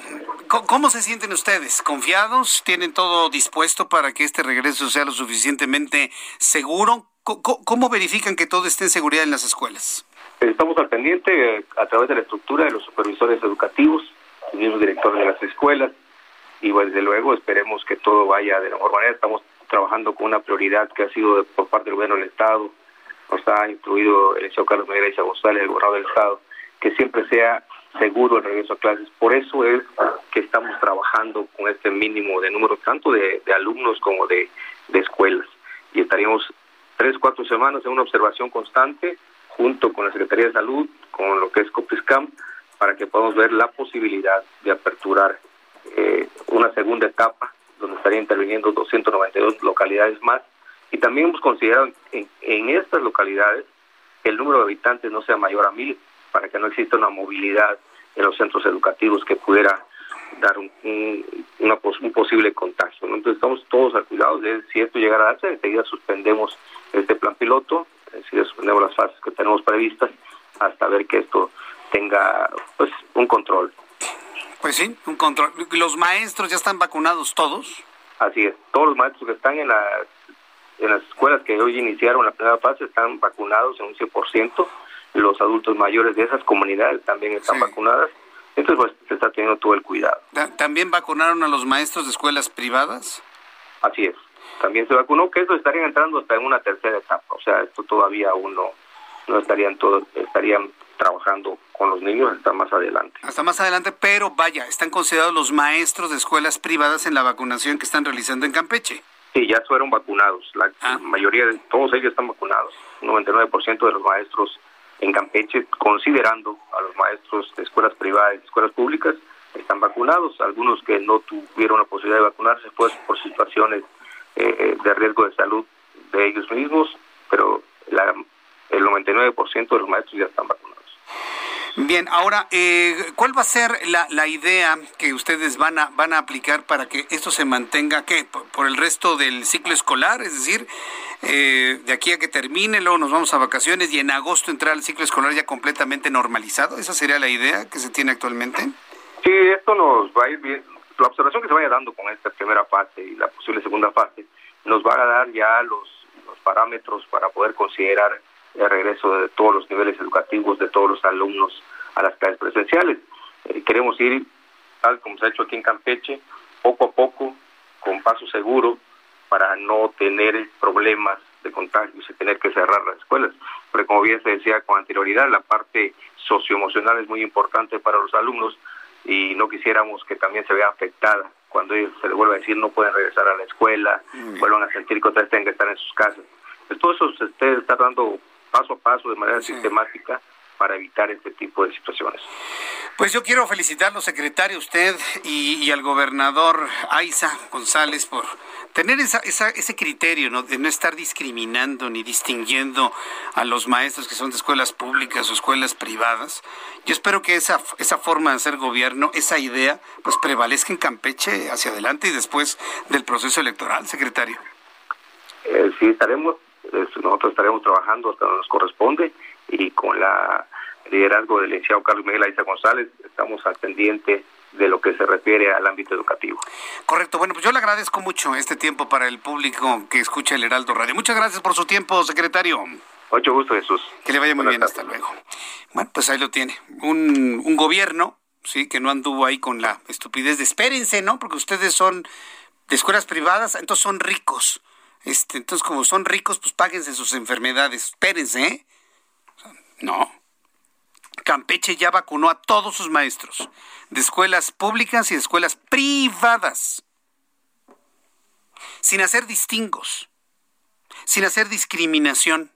¿Cómo se sienten ustedes? ¿Confiados? ¿Tienen todo dispuesto para que este regreso sea lo suficientemente seguro? ¿Cómo verifican que todo esté en seguridad en las escuelas? Estamos al pendiente eh, a través de la estructura de los supervisores educativos, los directores de las escuelas, y pues, desde luego esperemos que todo vaya de la mejor manera. Estamos trabajando con una prioridad que ha sido por parte del gobierno del Estado, nos ha instruido el señor Carlos y González, el gobernador del Estado, que siempre sea seguro el regreso a clases. Por eso es que estamos trabajando con este mínimo de número tanto de, alumnos como de, escuelas. Y estaríamos tres, cuatro semanas en una observación constante junto con la Secretaría de Salud, con lo que es COPISCAM, para que podamos ver la posibilidad de aperturar eh, una segunda etapa donde estarían interviniendo 292 localidades más. Y también hemos considerado en, en estas localidades que el número de habitantes no sea mayor a mil, para que no exista una movilidad en los centros educativos que pudiera dar un, un, posible contagio. Entonces estamos todos al cuidado de si esto llegara a darse, enseguida suspendemos este plan piloto, enseguida suspendemos las fases que tenemos previstas hasta ver que esto tenga pues un control. Pues sí, un control. ¿Los maestros ya están vacunados todos? Así es, todos los maestros que están en, la, en las escuelas que hoy iniciaron la primera fase están vacunados en un 100% los adultos mayores de esas comunidades también están vacunadas. Entonces, pues, se está teniendo todo el cuidado. ¿También vacunaron a los maestros de escuelas privadas? Así es. También se vacunó, que eso estarían entrando hasta en una tercera etapa. O sea, esto todavía aún no, no estarían todos, estarían trabajando con los niños hasta más adelante. Hasta más adelante, pero vaya, están considerados los maestros de escuelas privadas en la vacunación que están realizando en Campeche. Sí, ya fueron vacunados. La ah. mayoría de todos ellos están vacunados. Un 99% de los maestros en Campeche, considerando a los maestros de escuelas privadas y escuelas públicas, están vacunados. Algunos que no tuvieron la posibilidad de vacunarse fue por situaciones eh, de riesgo de salud de ellos mismos, pero la, el 99% de los maestros ya están vacunados. Bien, ahora, eh, ¿cuál va a ser la, la, idea que ustedes van a, van a aplicar para que esto se mantenga ¿qué? Por, el resto del ciclo escolar? Es decir, eh, de aquí a que termine, luego nos vamos a vacaciones y en agosto entrar al ciclo escolar ya completamente normalizado. ¿Esa sería la idea que se tiene actualmente? Sí, esto nos va a ir bien. La observación que se vaya dando con esta primera fase y la posible segunda fase nos va a dar ya los, los parámetros para poder considerar el regreso de todos los niveles educativos, de todos los alumnos a las clases presenciales. Eh, queremos ir, tal como se ha hecho aquí en Campeche, poco a poco, con paso seguro, para no tener problemas de contagios y tener que cerrar las escuelas. Porque como bien se decía con anterioridad, la parte socioemocional es muy importante para los alumnos y no quisiéramos que también se vea afectada cuando ellos se les vuelva a decir no pueden regresar a la escuela, vuelvan a sentir que otra vez tienen que estar en sus casas. Pues todo eso se está dando paso a paso, de manera sistemática, para evitar este tipo de situaciones. Pues yo quiero felicitarlo, secretario, usted y, al gobernador Aiza González por tener esa, ese criterio ¿no? de no estar discriminando ni distinguiendo a los maestros que son de escuelas públicas o escuelas privadas. Yo espero que esa, esa forma de hacer gobierno, esa idea, pues prevalezca en Campeche hacia adelante y después del proceso electoral, secretario. Eh, sí, estaremos nosotros estaremos trabajando hasta donde nos corresponde y con la liderazgo del licenciado Carlos Miguel Aiza González estamos al pendiente de lo que se refiere al ámbito educativo. Correcto. Bueno, pues yo le agradezco mucho este tiempo para el público que escucha el Heraldo Radio. Muchas gracias por su tiempo, secretario. Mucho gusto, Jesús. Que le vaya muy bien. Hasta luego. Bueno, pues ahí lo tiene. Un, un gobierno, sí, que no anduvo ahí con la estupidez de espérense, ¿no? Porque ustedes son de escuelas privadas, entonces son ricos. Este, entonces, como son ricos, pues páguense sus enfermedades. Espérense, ¿eh? No. Campeche ya vacunó a todos sus maestros, de escuelas públicas y de escuelas privadas, sin hacer distingos, sin hacer discriminación.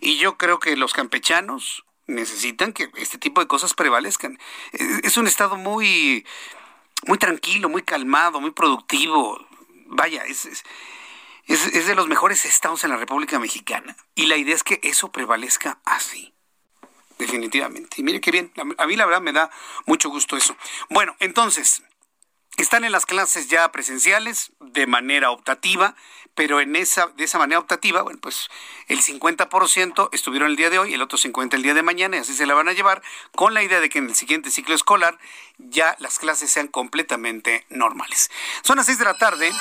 Y yo creo que los campechanos necesitan que este tipo de cosas prevalezcan. Es un estado muy muy tranquilo, muy calmado, muy productivo. Vaya, es, es, de los mejores estados en la República Mexicana. Y la idea es que eso prevalezca así. Definitivamente. Y mire qué bien. A mí la verdad me da mucho gusto eso. Bueno, entonces, están en las clases ya presenciales de manera optativa pero en esa, de esa manera optativa, bueno, pues el 50% estuvieron el día de hoy, el otro 50% el día de mañana, y así se la van a llevar, con la idea de que en el siguiente ciclo escolar ya las clases sean completamente normales. Son las 6 de la tarde,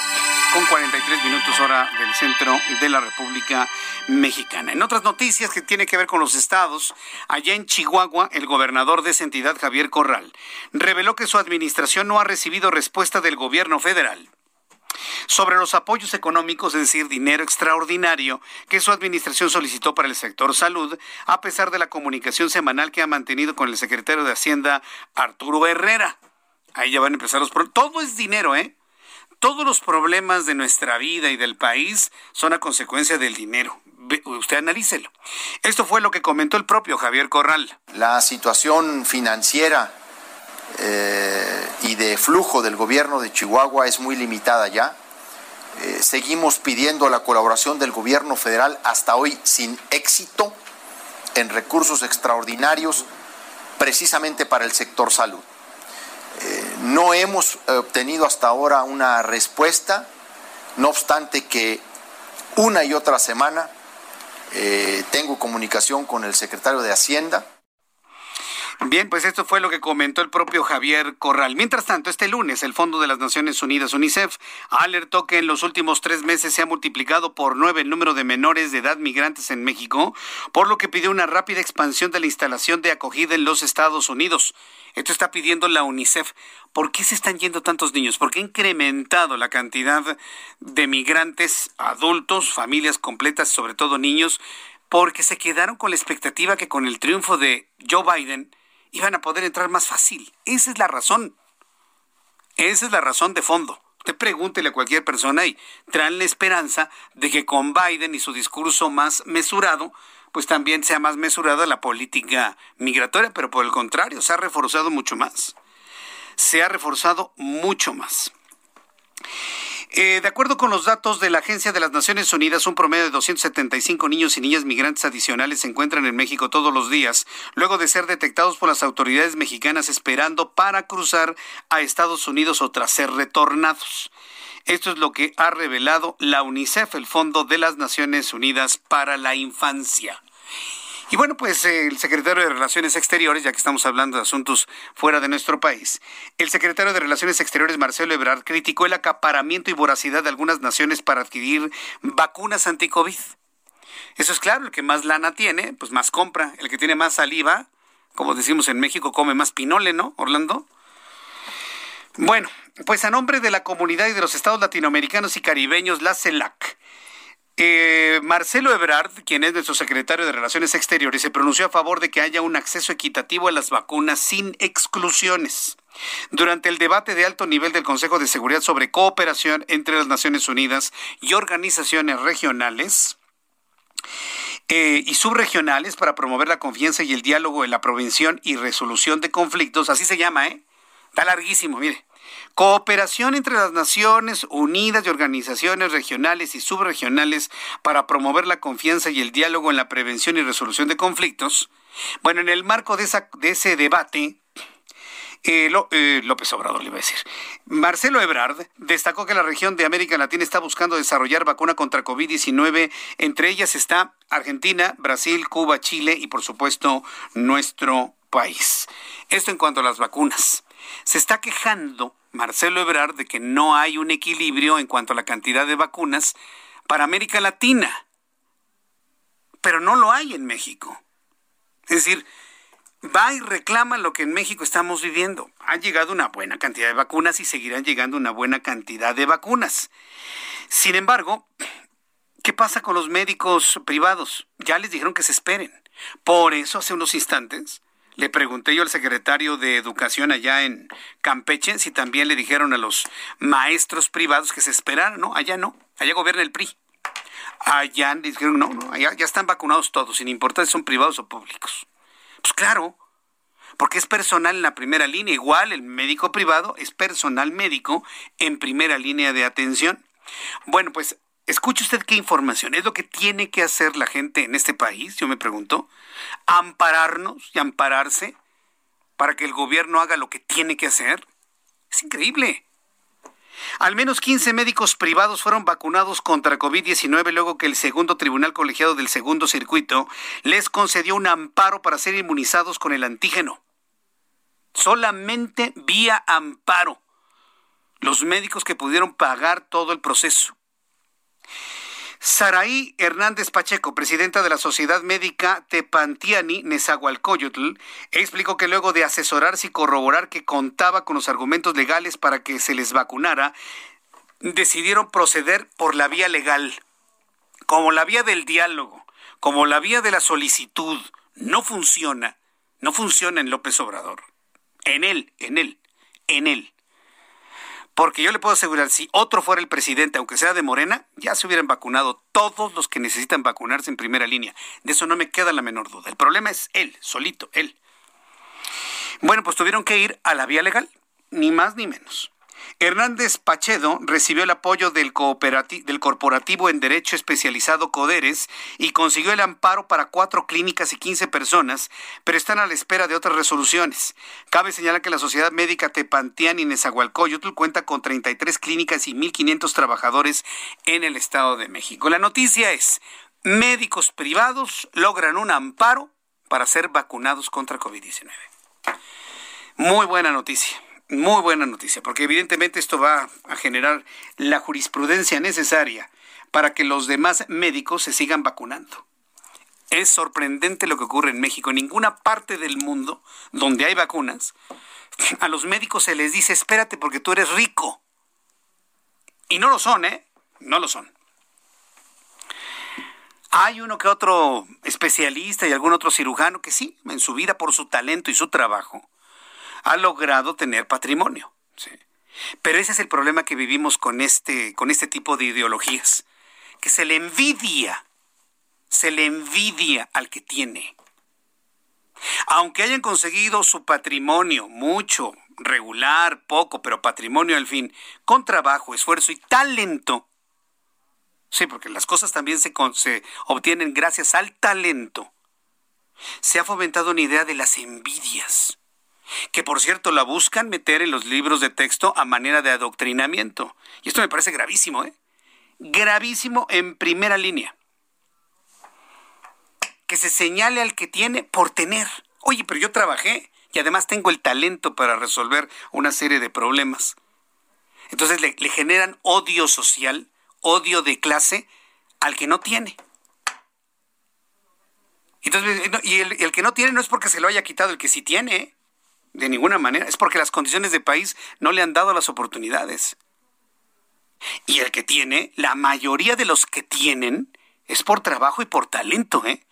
con 43 minutos hora del centro de la República Mexicana. En otras noticias que tienen que ver con los estados, allá en Chihuahua, el gobernador de esa entidad, Javier Corral, reveló que su administración no ha recibido respuesta del gobierno federal sobre los apoyos económicos, es decir, dinero extraordinario que su administración solicitó para el sector salud, a pesar de la comunicación semanal que ha mantenido con el secretario de Hacienda, Arturo Herrera. Ahí ya van a empezar los problemas. Todo es dinero, ¿eh? Todos los problemas de nuestra vida y del país son a consecuencia del dinero. Usted analícelo. Esto fue lo que comentó el propio Javier Corral. La situación financiera eh, y de flujo del gobierno de Chihuahua es muy limitada ya. Eh, seguimos pidiendo la colaboración del gobierno federal hasta hoy sin éxito en recursos extraordinarios precisamente para el sector salud. Eh, no hemos obtenido hasta ahora una respuesta, no obstante que una y otra semana tengo comunicación con el secretario de Hacienda Bien, pues esto fue lo que comentó el propio Javier Corral. Mientras tanto, este lunes el Fondo de las Naciones Unidas, UNICEF, alertó que en los últimos tres meses se ha multiplicado por nueve el número de menores de edad migrantes en México, por lo que pidió una rápida expansión de la instalación de acogida en los Estados Unidos. Esto está pidiendo la UNICEF. ¿Por qué se están yendo tantos niños? ¿Por qué ha incrementado la cantidad de migrantes adultos, familias completas, sobre todo niños? Porque se quedaron con la expectativa que con el triunfo de Joe Biden, iban a poder entrar más fácil. Esa es la razón. Esa es la razón de fondo. Usted pregúntele a cualquier persona y traen la esperanza de que con Biden y su discurso más mesurado, pues también sea más mesurada la política migratoria, pero por el contrario, se ha reforzado mucho más. Se ha reforzado mucho más. Eh, de acuerdo con los datos de la Agencia de las Naciones Unidas, un promedio de 275 niños y niñas migrantes adicionales se encuentran en México todos los días, luego de ser detectados por las autoridades mexicanas esperando para cruzar a Estados Unidos o tras ser retornados. Esto es lo que ha revelado la UNICEF, el Fondo de las Naciones Unidas para la Infancia. Y bueno, pues eh, el secretario de Relaciones Exteriores, ya que estamos hablando de asuntos fuera de nuestro país, el secretario de Relaciones Exteriores, Marcelo Ebrard, criticó el acaparamiento y voracidad de algunas naciones para adquirir vacunas anti-COVID. Eso es claro, el que más lana tiene, pues más compra. El que tiene más saliva, como decimos en México, come más pinole, ¿no, Orlando? Bueno, pues a nombre de la comunidad y de los estados latinoamericanos y caribeños, la CELAC, eh, Marcelo Ebrard, quien es nuestro secretario de Relaciones Exteriores, se pronunció a favor de que haya un acceso equitativo a las vacunas sin exclusiones. Durante el debate de alto nivel del Consejo de Seguridad sobre cooperación entre las Naciones Unidas y organizaciones regionales, eh, y subregionales para promover la confianza y el diálogo en la prevención y resolución de conflictos, así se llama, ¿eh? Está larguísimo, mire. Cooperación entre las Naciones Unidas y organizaciones regionales y subregionales para promover la confianza y el diálogo en la prevención y resolución de conflictos. Bueno, en el marco de, ese debate, eh, eh, López Obrador le iba a decir. Marcelo Ebrard destacó que la región de América Latina está buscando desarrollar vacuna contra COVID-19. Entre ellas está Argentina, Brasil, Cuba, Chile y por supuesto nuestro país. Esto en cuanto a las vacunas. Se está quejando Marcelo Ebrard de que no hay un equilibrio en cuanto a la cantidad de vacunas para América Latina. Pero no lo hay en México. Es decir, va y reclama lo que en México estamos viviendo. Ha llegado una buena cantidad de vacunas y seguirán llegando una buena cantidad de vacunas. Sin embargo, ¿qué pasa con los médicos privados? Ya les dijeron que se esperen. Por eso hace unos instantes le pregunté yo al secretario de Educación allá en Campeche si también le dijeron a los maestros privados que se esperaran. No, allá no. Allá gobierna el PRI. Allá dijeron, no, no, allá ya están vacunados todos, sin importar si son privados o públicos. Pues claro, porque es personal en la primera línea. Igual el médico privado es personal médico en primera línea de atención. Bueno, pues escuche usted qué información. ¿Es lo que tiene que hacer la gente en este país? Yo me pregunto. Ampararnos y ampararse para que el gobierno haga lo que tiene que hacer. Es increíble. Al menos 15 médicos privados fueron vacunados contra COVID-19 luego que el segundo tribunal colegiado del segundo circuito les concedió un amparo para ser inmunizados con el antígeno. Solamente vía amparo. Los médicos que pudieron pagar todo el proceso. Saraí Hernández Pacheco, presidenta de la Sociedad Médica Tepantiani Nezahualcóyotl, explicó que luego de asesorarse y corroborar que contaba con los argumentos legales para que se les vacunara, decidieron proceder por la vía legal, como la vía del diálogo, como la vía de la solicitud. No funciona, no funciona en López Obrador. En él, en él, en él. Porque yo le puedo asegurar, si otro fuera el presidente, aunque sea de Morena, ya se hubieran vacunado todos los que necesitan vacunarse en primera línea. De eso no me queda la menor duda. El problema es él, solito, él. Bueno, pues tuvieron que ir a la vía legal, ni más ni menos. Hernández Pachedo recibió el apoyo del, del, Corporativo en Derecho Especializado Coderes y consiguió el amparo para cuatro clínicas y 15 personas, pero están a la espera de otras resoluciones. Cabe señalar que la Sociedad Médica Tepantián y Nezahualcóyotl cuenta con 33 clínicas y 1.500 trabajadores en el Estado de México. La noticia es, médicos privados logran un amparo para ser vacunados contra COVID-19. Muy buena noticia. Muy buena noticia, porque evidentemente esto va a generar la jurisprudencia necesaria para que los demás médicos se sigan vacunando. Es sorprendente lo que ocurre en México. En ninguna parte del mundo donde hay vacunas, a los médicos se les dice, espérate porque tú eres rico. Y no lo son, ¿eh? No lo son. Hay uno que otro especialista y algún otro cirujano que sí, en su vida por su talento y su trabajo, ha logrado tener patrimonio. Pero ese es el problema que vivimos con este, con este tipo de ideologías, que se le envidia, se le envidia al que tiene. Aunque hayan conseguido su patrimonio, mucho, regular, poco, pero patrimonio al fin, con trabajo, esfuerzo y talento, sí, porque las cosas también se, se obtienen gracias al talento, se ha fomentado una idea de las envidias que por cierto la buscan meter en los libros de texto a manera de adoctrinamiento. Y esto me parece gravísimo, ¿eh? Gravísimo en primera línea. Que se señale al que tiene por tener. Oye, pero yo trabajé y además tengo el talento para resolver una serie de problemas. Entonces le, generan odio social, odio de clase al que no tiene. Entonces, y el, el, que no tiene no es porque se lo haya quitado el que sí tiene. ¿eh? De ninguna manera. Es porque las condiciones de país no le han dado las oportunidades. Y el que tiene, la mayoría de los que tienen, es por trabajo y por talento, ¿eh?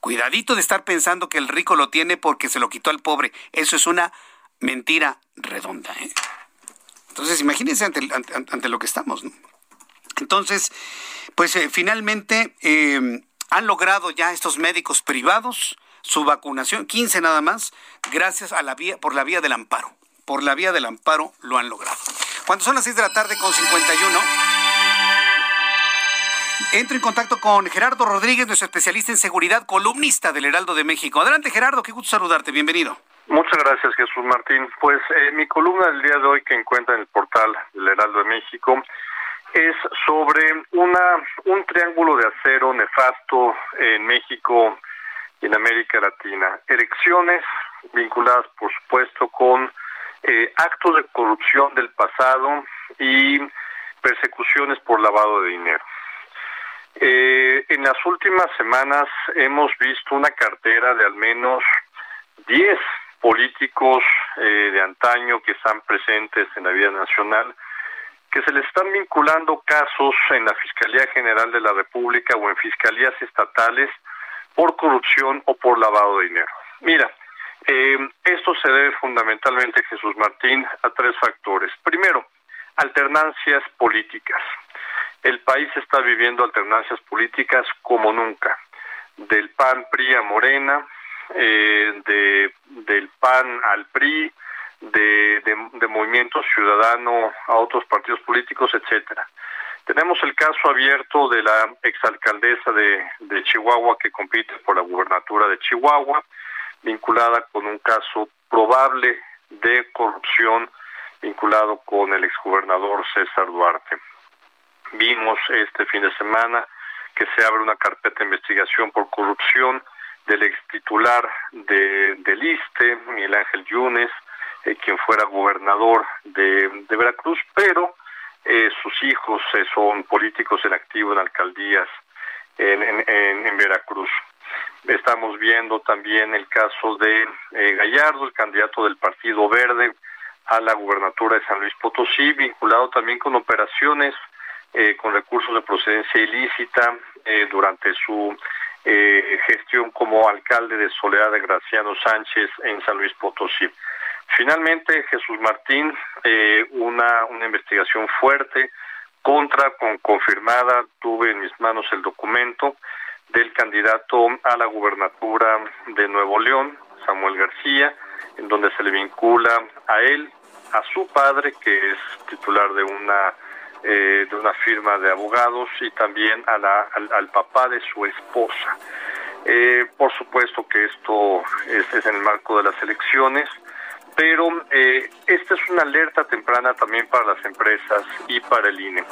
Cuidadito de estar pensando que el rico lo tiene porque se lo quitó al pobre. Eso es una mentira redonda, ¿eh? Entonces, imagínense ante, lo que estamos, ¿no? Entonces, pues eh, finalmente eh, han logrado ya estos médicos privados su vacunación, 15 nada más, gracias a la vía, por la vía del amparo. Por la vía del amparo lo han logrado. Cuando son las 6 de la tarde con 51, entro en contacto con Gerardo Rodríguez, nuestro especialista en seguridad, columnista del Heraldo de México. Adelante, Gerardo, qué gusto saludarte, bienvenido. Muchas gracias, Jesús Martín. Pues eh, mi columna del día de hoy que encuentra en el portal del Heraldo de México es sobre una un triángulo de acero nefasto en México en América Latina. Elecciones vinculadas, por supuesto, con eh, actos de corrupción del pasado y persecuciones por lavado de dinero. Eh, en las últimas semanas hemos visto una cartera de al menos 10 políticos eh, de antaño que están presentes en la vida nacional, que se les están vinculando casos en la Fiscalía General de la República o en fiscalías estatales por corrupción o por lavado de dinero. Mira, eh, esto se debe fundamentalmente, Jesús Martín, a tres factores. Primero, alternancias políticas. El país está viviendo alternancias políticas como nunca. Del PAN, PRI a Morena, eh, de, del PAN al PRI, de, de, Movimiento Ciudadano a otros partidos políticos, etcétera. Tenemos el caso abierto de la exalcaldesa de, Chihuahua que compite por la gubernatura de Chihuahua, vinculada con un caso probable de corrupción vinculado con el exgobernador César Duarte. Vimos este fin de semana que se abre una carpeta de investigación por corrupción del ex titular de, del ISTE, Miguel Ángel Yunes, eh, quien fuera gobernador de Veracruz, pero eh, sus hijos eh, son políticos en activo en alcaldías en, Veracruz. Estamos viendo también el caso de Gallardo, el candidato del Partido Verde a la gubernatura de San Luis Potosí, vinculado también con operaciones con recursos de procedencia ilícita durante su gestión como alcalde de Soledad de Graciano Sánchez en San Luis Potosí. Finalmente, Jesús Martín, eh, una, una investigación fuerte contra, con, confirmada, tuve en mis manos el documento del candidato a la gubernatura de Nuevo León, Samuel García, en donde se le vincula a él, a su padre, que es titular de una eh, de una firma de abogados, y también a la, al, papá de su esposa. Eh, por supuesto que esto es, es en el marco de las elecciones pero eh, esta es una alerta temprana también para las empresas y para el INE.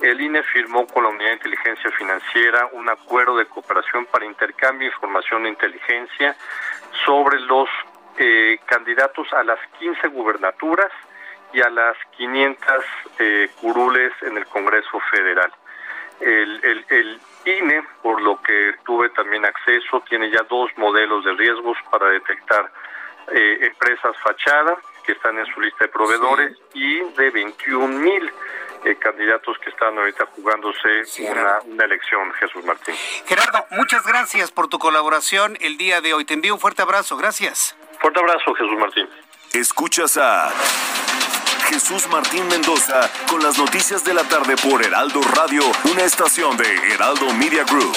El INE firmó con la Unidad de Inteligencia Financiera un acuerdo de cooperación para intercambio de información de inteligencia sobre los eh, candidatos a las 15 gubernaturas y a las 500 eh, curules en el Congreso Federal. El INE, por lo que tuve también acceso, tiene ya dos modelos de riesgos para detectar eh, empresas fachada que están en su lista de proveedores y de 21 mil eh, candidatos que están ahorita jugándose una, una, elección, Jesús Martín. Gerardo, muchas gracias por tu colaboración el día de hoy. Te envío un fuerte abrazo. Gracias. Fuerte abrazo, Jesús Martín. Escuchas a Jesús Martín Mendoza con las noticias de la tarde por Heraldo Radio, una estación de Heraldo Media Group.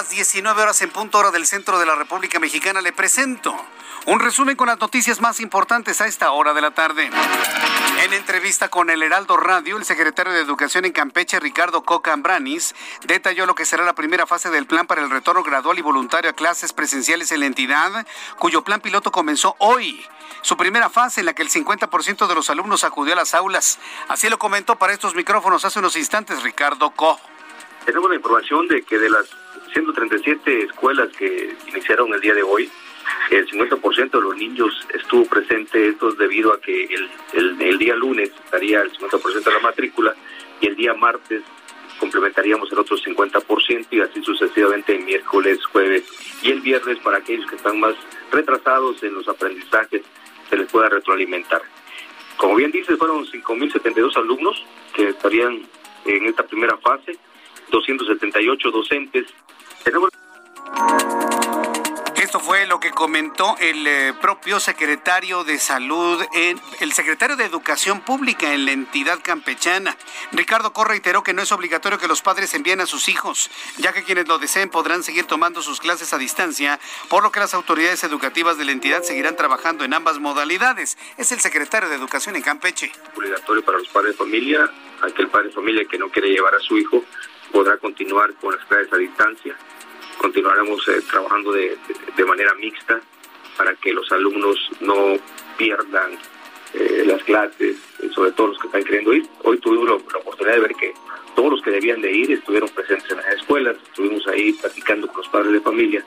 Las 19 horas en punto hora del centro de la República Mexicana, le presento un resumen con las noticias más importantes a esta hora de la tarde. En entrevista con el Heraldo Radio, el secretario de Educación en Campeche, Ricardo Coca Ambranis, detalló lo que será la primera fase del plan para el retorno gradual y voluntario a clases presenciales en la entidad, cuyo plan piloto comenzó hoy. Su primera fase en la que el 50% de los alumnos acudió a las aulas. Así lo comentó para estos micrófonos hace unos instantes Ricardo Co. Tenemos la información de que de las 137 escuelas que iniciaron el día de hoy, el 50% de los niños estuvo presente, esto es debido a que el, el, día lunes estaría el 50% de la matrícula y el día martes complementaríamos el otro 50% y así sucesivamente el miércoles, jueves y el viernes para aquellos que están más retrasados en los aprendizajes se les pueda retroalimentar. Como bien dice, fueron 5.072 alumnos que estarían en esta primera fase, 278 docentes esto fue lo que comentó el eh, propio secretario de Salud, en, el secretario de Educación Pública en la entidad campechana. Ricardo Corre reiteró que no es obligatorio que los padres envíen a sus hijos, ya que quienes lo deseen podrán seguir tomando sus clases a distancia, por lo que las autoridades educativas de la entidad seguirán trabajando en ambas modalidades. Es el secretario de Educación en Campeche. Obligatorio para los padres de familia, aquel padre de familia que no quiere llevar a su hijo podrá continuar con las clases a distancia continuaremos eh, trabajando de, manera mixta para que los alumnos no pierdan eh, las clases, sobre todo los que están queriendo ir. Hoy tuvimos la, oportunidad de ver que todos los que debían de ir estuvieron presentes en las escuelas, estuvimos ahí platicando con los padres de familia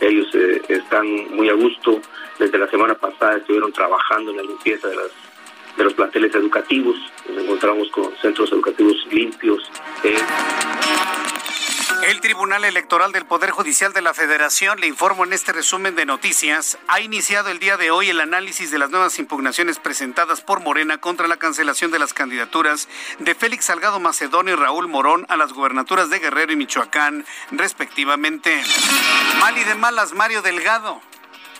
ellos eh, están muy a gusto. Desde la semana pasada estuvieron trabajando en la limpieza de, las, de los planteles educativos. Nos encontramos con centros educativos limpios. Eh. El Tribunal Electoral del Poder Judicial de la Federación, le informo en este resumen de noticias, ha iniciado el día de hoy el análisis de las nuevas impugnaciones presentadas por Morena contra la cancelación de las candidaturas de Félix Salgado Macedonio y Raúl Morón a las gubernaturas de Guerrero y Michoacán, respectivamente. Mal y de malas, Mario Delgado.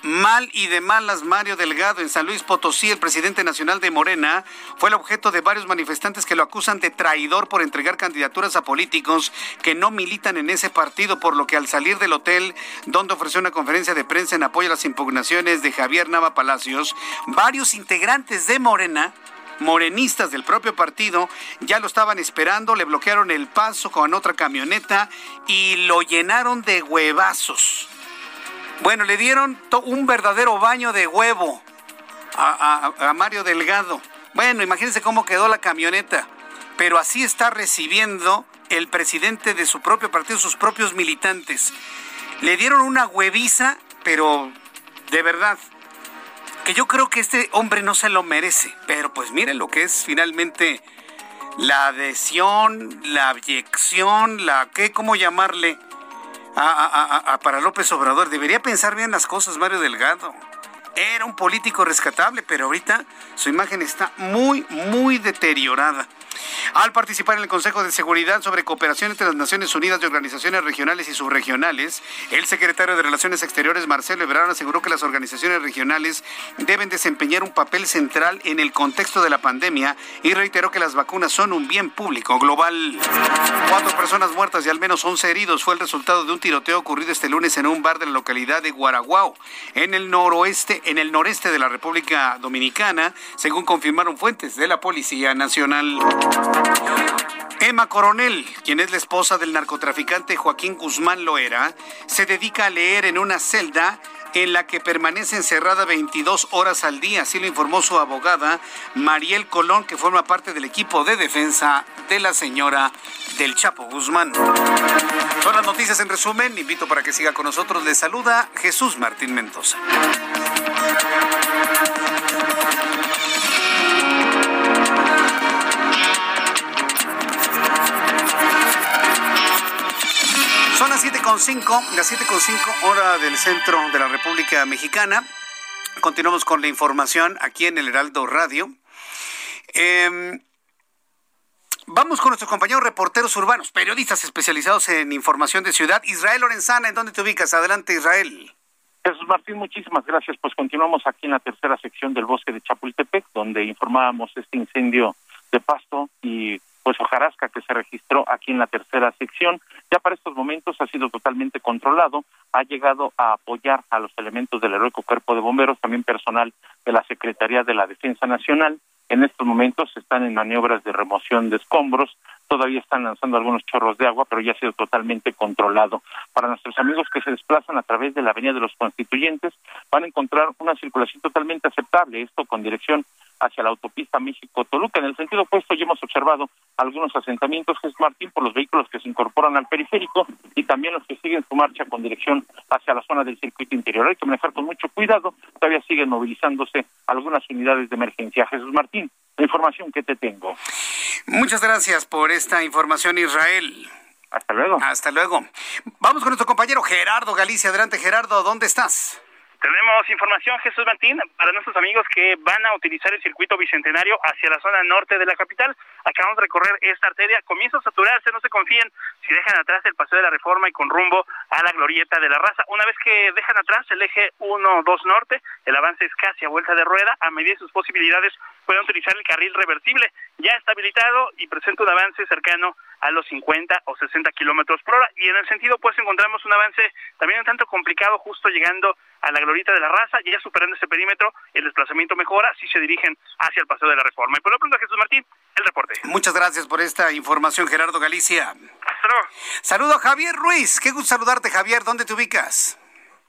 Mal y de malas Mario Delgado en San Luis Potosí, el presidente nacional de Morena, fue el objeto de varios manifestantes que lo acusan de traidor por entregar candidaturas a políticos que no militan en ese partido, por lo que al salir del hotel donde ofreció una conferencia de prensa en apoyo a las impugnaciones de Javier Nava Palacios, varios integrantes de Morena morenistas del propio partido ya lo estaban esperando, le bloquearon el paso con otra camioneta y lo llenaron de huevazos. Bueno, le dieron un verdadero baño de huevo a, Mario Delgado. Bueno, imagínense cómo quedó la camioneta. Pero así está recibiendo el presidente de su propio partido, sus propios militantes. Le dieron una hueviza, pero de verdad, que yo creo que este hombre no se lo merece. Pero pues miren lo que es finalmente la adhesión, la abyección, la, ¿qué, cómo llamarle? Para López Obrador. Debería pensar bien las cosas, Mario Delgado. Era un político rescatable, pero ahorita su imagen está muy, muy deteriorada. Al participar en el Consejo de Seguridad sobre cooperación entre las Naciones Unidas y organizaciones regionales y subregionales, el secretario de Relaciones Exteriores, Marcelo Ebrard, aseguró que las organizaciones regionales deben desempeñar un papel central en el contexto de la pandemia y reiteró que las vacunas son un bien público global. Cuatro personas muertas y al menos 11 heridos fue el resultado de un tiroteo ocurrido este lunes en un bar de la localidad de Guaraguao, en el noroeste, en el noreste de la República Dominicana, según confirmaron fuentes de la Policía Nacional. Emma Coronel, quien es la esposa del narcotraficante Joaquín Guzmán Loera, se dedica a leer en una celda en la que permanece encerrada 22 horas al día, así lo informó su abogada Mariel Colón, que forma parte del equipo de defensa de la señora del Chapo Guzmán. Son las noticias en resumen, invito para que siga con nosotros. Le saluda Jesús Martín Mendoza. Las 7.5, las 7.5 hora del centro de la República Mexicana. Continuamos con la información aquí en el Heraldo Radio. Em, vamos con nuestros compañeros reporteros urbanos, periodistas especializados en información de ciudad. Israel Lorenzana, ¿en dónde te ubicas? Adelante, Israel. Jesús Martín, muchísimas gracias. Pues continuamos aquí en la tercera sección del bosque de Chapultepec, donde informábamos este incendio de pasto y pues hojarasca que se registró aquí en la tercera sección. Ya para estos momentos ha sido totalmente controlado, ha llegado a apoyar a los elementos del heroico cuerpo de bomberos, también personal de la Secretaría de la Defensa Nacional. En estos momentos están en maniobras de remoción de escombros, todavía están lanzando algunos chorros de agua, pero ya ha sido totalmente controlado. Para nuestros amigos que se desplazan a través de la Avenida de los Constituyentes, van a encontrar una circulación totalmente aceptable, esto con dirección hacia la autopista México-Toluca. En el sentido opuesto ya hemos observado algunos asentamientos, Jesús Martín, por los vehículos que se incorporan al periférico y también los que siguen su marcha con dirección hacia la zona del circuito interior. Hay que manejar con mucho cuidado, todavía siguen movilizándose algunas unidades de emergencia. Jesús Martín, la información que te tengo. Muchas gracias por esta información, Israel. Hasta luego. Hasta luego. Vamos con nuestro compañero Gerardo Galicia. Adelante, Gerardo, ¿dónde estás? Tenemos información, Jesús Martín, para nuestros amigos que van a utilizar el circuito bicentenario hacia la zona norte de la capital. Acabamos de recorrer esta arteria, comienza a saturarse, no se confíen si dejan atrás el paseo de la reforma y con rumbo a la glorieta de la raza. Una vez que dejan atrás el eje 1-2 norte, el avance es casi a vuelta de rueda, a medida de sus posibilidades pueden utilizar el carril reversible, ya está habilitado y presenta un avance cercano a los 50 o 60 kilómetros por hora. Y en el sentido, pues encontramos un avance también un tanto complicado, justo llegando a la glorita de la raza, ya superando ese perímetro, el desplazamiento mejora si se dirigen hacia el paseo de la reforma. Y por lo pronto, Jesús Martín, el reporte. Muchas gracias por esta información, Gerardo Galicia. Hasta luego. Saludo a Javier Ruiz. Qué gusto saludarte, Javier. ¿Dónde te ubicas?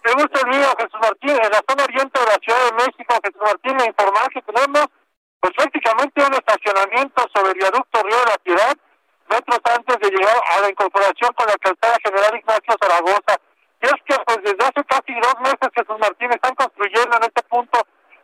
Me gusta el mío, Jesús Martín, en la zona oriente de la Ciudad de México, Jesús Martín, me informar que tenemos pues prácticamente un estacionamiento sobre el viaducto Río de la Piedad, metros antes de llegar a la incorporación con la calzada General Ignacio Zaragoza. Y es que pues desde hace casi dos meses Jesús Martín están construyendo en este punto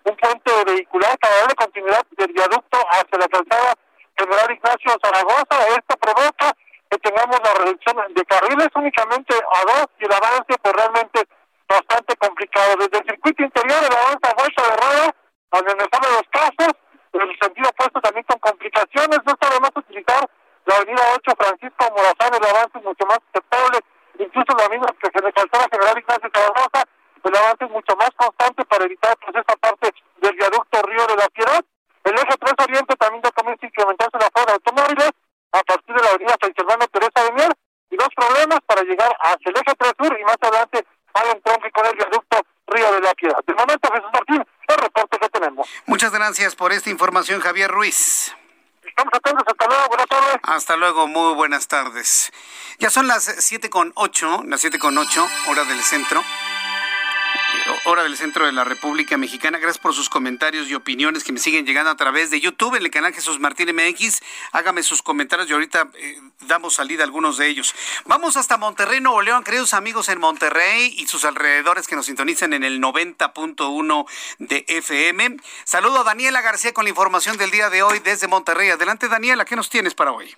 un puente vehicular para darle continuidad del viaducto hacia la calzada General Ignacio Zaragoza. Esto provoca que tengamos la reducción de carriles únicamente a dos y el avance pues realmente bastante complicado. Desde el circuito interior el avance a vuelta de rueda, donde nos salen los casos, en el sentido opuesto también con complicaciones, no sabemos utilizar la avenida 8 Francisco Morazán, el avance es mucho más aceptable, incluso la misma que se le la General Ignacio Zaragoza, el avance es mucho más constante para evitar pues esta parte del viaducto Río de la Piedad. El eje 3 Oriente también ya comienza a incrementarse la fuga de automóviles a partir de la avenida San Fernando Teresa de Mier y dos problemas para llegar hacia el eje 3 Sur y más adelante al entronque con el viaducto Río de la Piedad. De momento, Jesús Martín, el reporte que tenemos. Muchas gracias por esta información, Javier Ruiz. Estamos atentos, hasta luego, buenas tardes. Hasta luego, muy buenas tardes. Ya son las siete con ocho, las siete con ocho, hora del centro hora del centro de la República Mexicana. Gracias por sus comentarios y opiniones que me siguen llegando a través de YouTube, en el canal Jesús Martín MX. Hágame sus comentarios y ahorita eh, damos salida a algunos de ellos. Vamos hasta Monterrey, Nuevo León, queridos amigos en Monterrey y sus alrededores que nos sintonizan en el 90.1 de FM. Saludo a Daniela García con la información del día de hoy desde Monterrey. Adelante, Daniela, ¿qué nos tienes para hoy?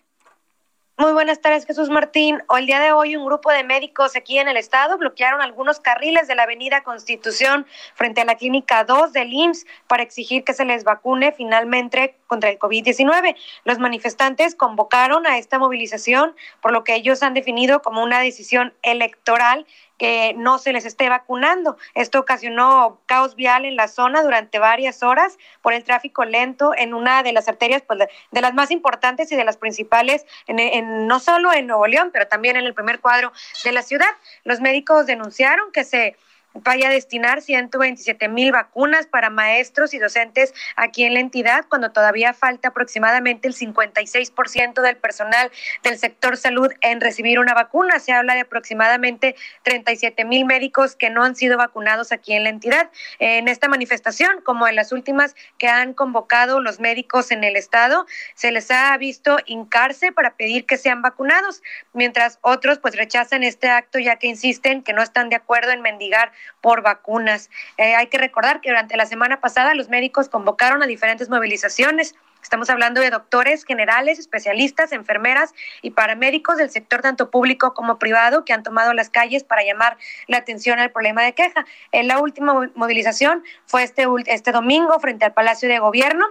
Muy buenas tardes, Jesús Martín. El día de hoy, un grupo de médicos aquí en el estado bloquearon algunos carriles de la avenida Constitución frente a la clínica 2 del IMSS para exigir que se les vacune finalmente contra el COVID-19. Los manifestantes convocaron a esta movilización por lo que ellos han definido como una decisión electoral que no se les esté vacunando. Esto ocasionó caos vial en la zona durante varias horas por el tráfico lento en una de las arterias pues, de, las más importantes y de las principales, en, no solo en Nuevo León, pero también en el primer cuadro de la ciudad. Los médicos denunciaron que se vaya a destinar 127 mil vacunas para maestros y docentes aquí en la entidad, cuando todavía falta aproximadamente el 56% del personal del sector salud en recibir una vacuna. Se habla de aproximadamente 37 mil médicos que no han sido vacunados aquí en la entidad. En esta manifestación, como en las últimas que han convocado los médicos en el estado, se les ha visto hincarse para pedir que sean vacunados, mientras otros pues rechazan este acto ya que insisten que no están de acuerdo en mendigar por vacunas. Eh, hay que recordar que durante la semana pasada los médicos convocaron a diferentes movilizaciones. Estamos hablando de doctores generales, especialistas, enfermeras y paramédicos del sector tanto público como privado que han tomado las calles para llamar la atención al problema de queja. En la última movilización fue este, este domingo frente al Palacio de Gobierno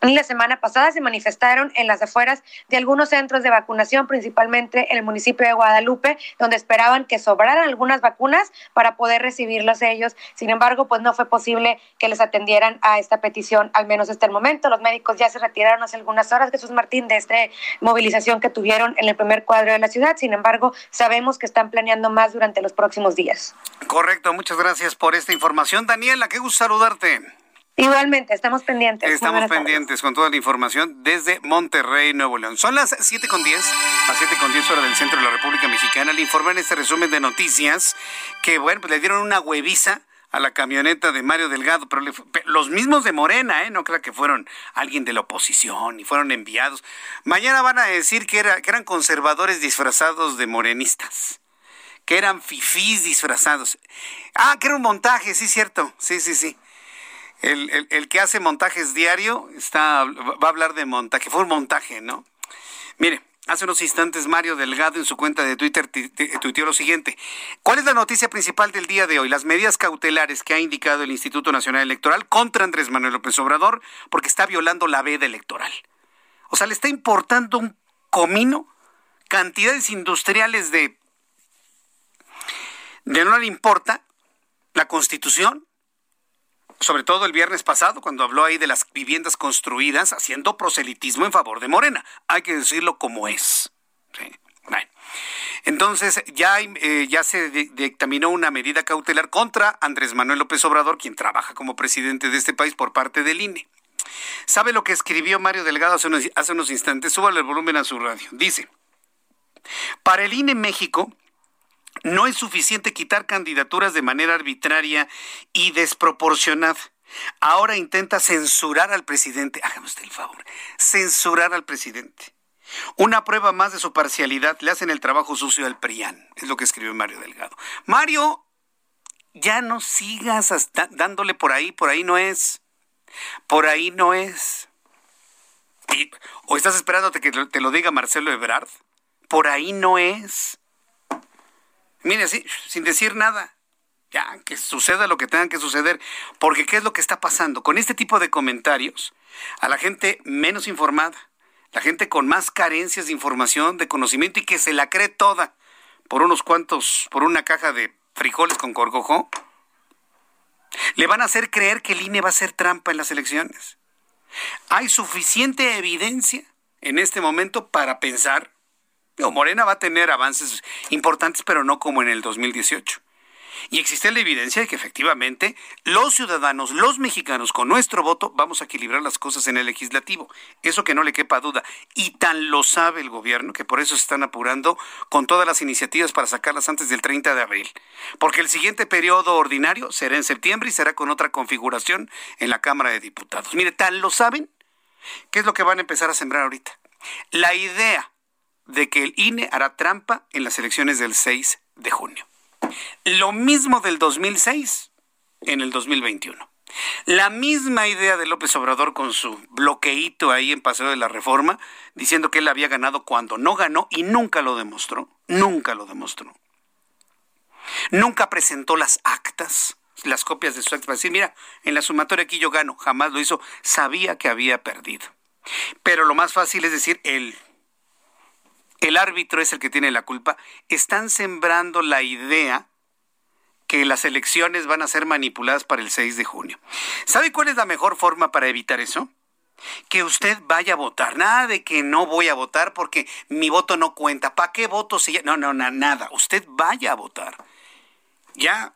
la semana pasada se manifestaron en las afueras de algunos centros de vacunación, principalmente en el municipio de Guadalupe, donde esperaban que sobraran algunas vacunas para poder recibirlas ellos. Sin embargo, pues no fue posible que les atendieran a esta petición, al menos hasta el momento. Los médicos ya se retiraron hace algunas horas, Jesús Martín, de esta movilización que tuvieron en el primer cuadro de la ciudad. Sin embargo, sabemos que están planeando más durante los próximos días. Correcto, muchas gracias por esta información. Daniela, qué gusto saludarte. Igualmente, estamos pendientes. Estamos pendientes con toda la información desde Monterrey, Nuevo León. Son las 7 con 10, las 7 con 10 horas del centro de la República Mexicana. Le informé en este resumen de noticias que, bueno, pues le dieron una hueviza a la camioneta de Mario Delgado, pero los mismos de Morena, ¿eh? no creo que fueron alguien de la oposición y fueron enviados. Mañana van a decir que, era, que eran conservadores disfrazados de morenistas, que eran fifís disfrazados. Ah, que era un montaje, sí, cierto, sí, sí, sí. El, el, que hace montajes diario está, va a hablar de montaje. Fue un montaje, ¿no? Mire, hace unos instantes Mario Delgado en su cuenta de Twitter tuiteó lo siguiente. ¿Cuál es la noticia principal del día de hoy? Las medidas cautelares que ha indicado el Instituto Nacional Electoral contra Andrés Manuel López Obrador porque está violando la veda electoral. O sea, le está importando un comino cantidades industriales de... de no le importa la constitución, sobre todo el viernes pasado, cuando habló ahí de las viviendas construidas haciendo proselitismo en favor de Morena. Hay que decirlo como es. Entonces, ya, eh, ya se dictaminó una medida cautelar contra Andrés Manuel López Obrador, quien trabaja como presidente de este país por parte del INE. ¿Sabe lo que escribió Mario Delgado hace unos, hace unos instantes? Súbale el volumen a su radio. Dice, para el INE México, no es suficiente quitar candidaturas de manera arbitraria y desproporcionada. Ahora intenta censurar al presidente. Hágame usted el favor. Censurar al presidente. Una prueba más de su parcialidad. Le hacen el trabajo sucio al PRIAN. Es lo que escribió Mario Delgado. Mario, ya no sigas dándole por ahí. Por ahí no es. Por ahí no es. ¿O estás esperando que te lo diga Marcelo Ebrard? Por ahí no es. Mire, así, sin decir nada. Ya, que suceda lo que tenga que suceder. Porque ¿qué es lo que está pasando? Con este tipo de comentarios, a la gente menos informada, la gente con más carencias de información, de conocimiento y que se la cree toda por unos cuantos, por una caja de frijoles con corgojo, le van a hacer creer que el INE va a hacer trampa en las elecciones. Hay suficiente evidencia en este momento para pensar Morena va a tener avances importantes, pero no como en el 2018. Y existe la evidencia de que efectivamente los ciudadanos, los mexicanos, con nuestro voto vamos a equilibrar las cosas en el legislativo. Eso que no le quepa duda. Y tan lo sabe el gobierno que por eso se están apurando con todas las iniciativas para sacarlas antes del 30 de abril. Porque el siguiente periodo ordinario será en septiembre y será con otra configuración en la Cámara de Diputados. Mire, tan lo saben. ¿Qué es lo que van a empezar a sembrar ahorita? La idea de que el INE hará trampa en las elecciones del 6 de junio. Lo mismo del 2006 en el 2021. La misma idea de López Obrador con su bloqueíto ahí en Paseo de la Reforma, diciendo que él había ganado cuando no ganó y nunca lo demostró, nunca lo demostró. Nunca presentó las actas, las copias de su acta para decir, mira, en la sumatoria aquí yo gano, jamás lo hizo, sabía que había perdido. Pero lo más fácil es decir, él el árbitro es el que tiene la culpa, están sembrando la idea que las elecciones van a ser manipuladas para el 6 de junio. ¿Sabe cuál es la mejor forma para evitar eso? Que usted vaya a votar. Nada de que no voy a votar porque mi voto no cuenta. ¿Para qué voto si No, no, no, nada. Usted vaya a votar. Ya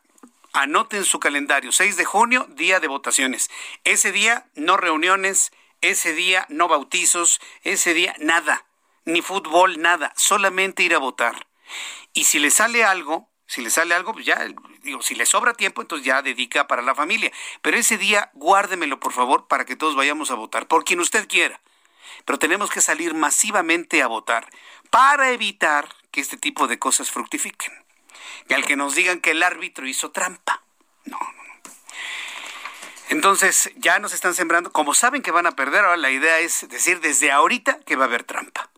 anoten en su calendario. 6 de junio, día de votaciones. Ese día no reuniones, ese día no bautizos, ese día nada ni fútbol, nada, solamente ir a votar. Y si le sale algo, si le sale algo, pues ya, digo, si le sobra tiempo, entonces ya dedica para la familia. Pero ese día, guárdemelo, por favor, para que todos vayamos a votar, por quien usted quiera. Pero tenemos que salir masivamente a votar para evitar que este tipo de cosas fructifiquen. Y al que nos digan que el árbitro hizo trampa. No, no, no. Entonces, ya nos están sembrando, como saben que van a perder, ahora la idea es decir desde ahorita que va a haber trampa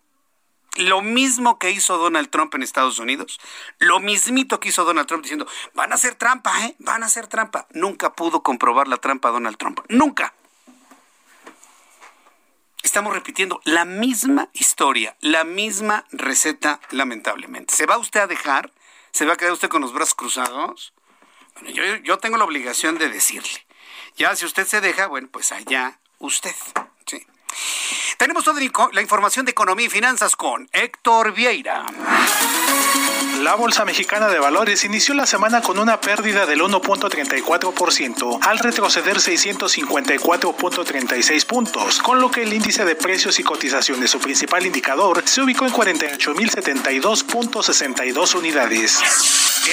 lo mismo que hizo Donald Trump en Estados Unidos, lo mismito que hizo Donald Trump diciendo, van a hacer trampa, ¿eh? Van a hacer trampa. Nunca pudo comprobar la trampa Donald Trump. Nunca. Estamos repitiendo la misma historia, la misma receta, lamentablemente. ¿Se va usted a dejar? ¿Se va a quedar usted con los brazos cruzados? Bueno, yo, yo tengo la obligación de decirle. Ya, si usted se deja, bueno, pues allá usted. Sí. Tenemos toda la información de economía y finanzas con Héctor Vieira. La Bolsa Mexicana de Valores inició la semana con una pérdida del 1.34% al retroceder 654.36 puntos, con lo que el índice de precios y cotizaciones, su principal indicador, se ubicó en 48.072.62 unidades.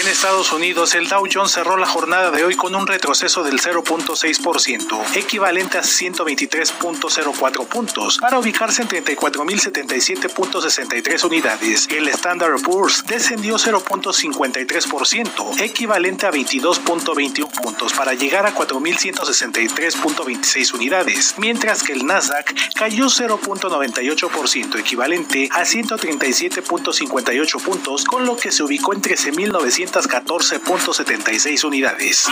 En Estados Unidos, el Dow Jones cerró la jornada de hoy con un retroceso del 0.6%, equivalente a 123.04 puntos, para ubicarse en 34.077.63 unidades. El Standard Poor's descendió 0.53%, equivalente a 22.21 puntos, para llegar a 4.163.26 unidades, mientras que el Nasdaq cayó 0.98%, equivalente a 137.58 puntos, con lo que se ubicó en 13.914.76 unidades.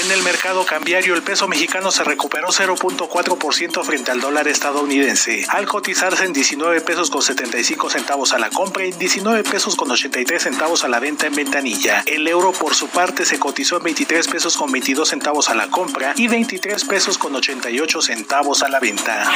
En el mercado cambiario, el peso mexicano se recuperó 0.4% frente al dólar estadounidense, al cotizarse en 19 pesos con 75 centavos a la compra y 19 pesos con 83 centavos a la venta en ventanilla. El euro por su parte se cotizó en 23 pesos con 22 centavos a la compra y 23 pesos con 88 centavos a la venta.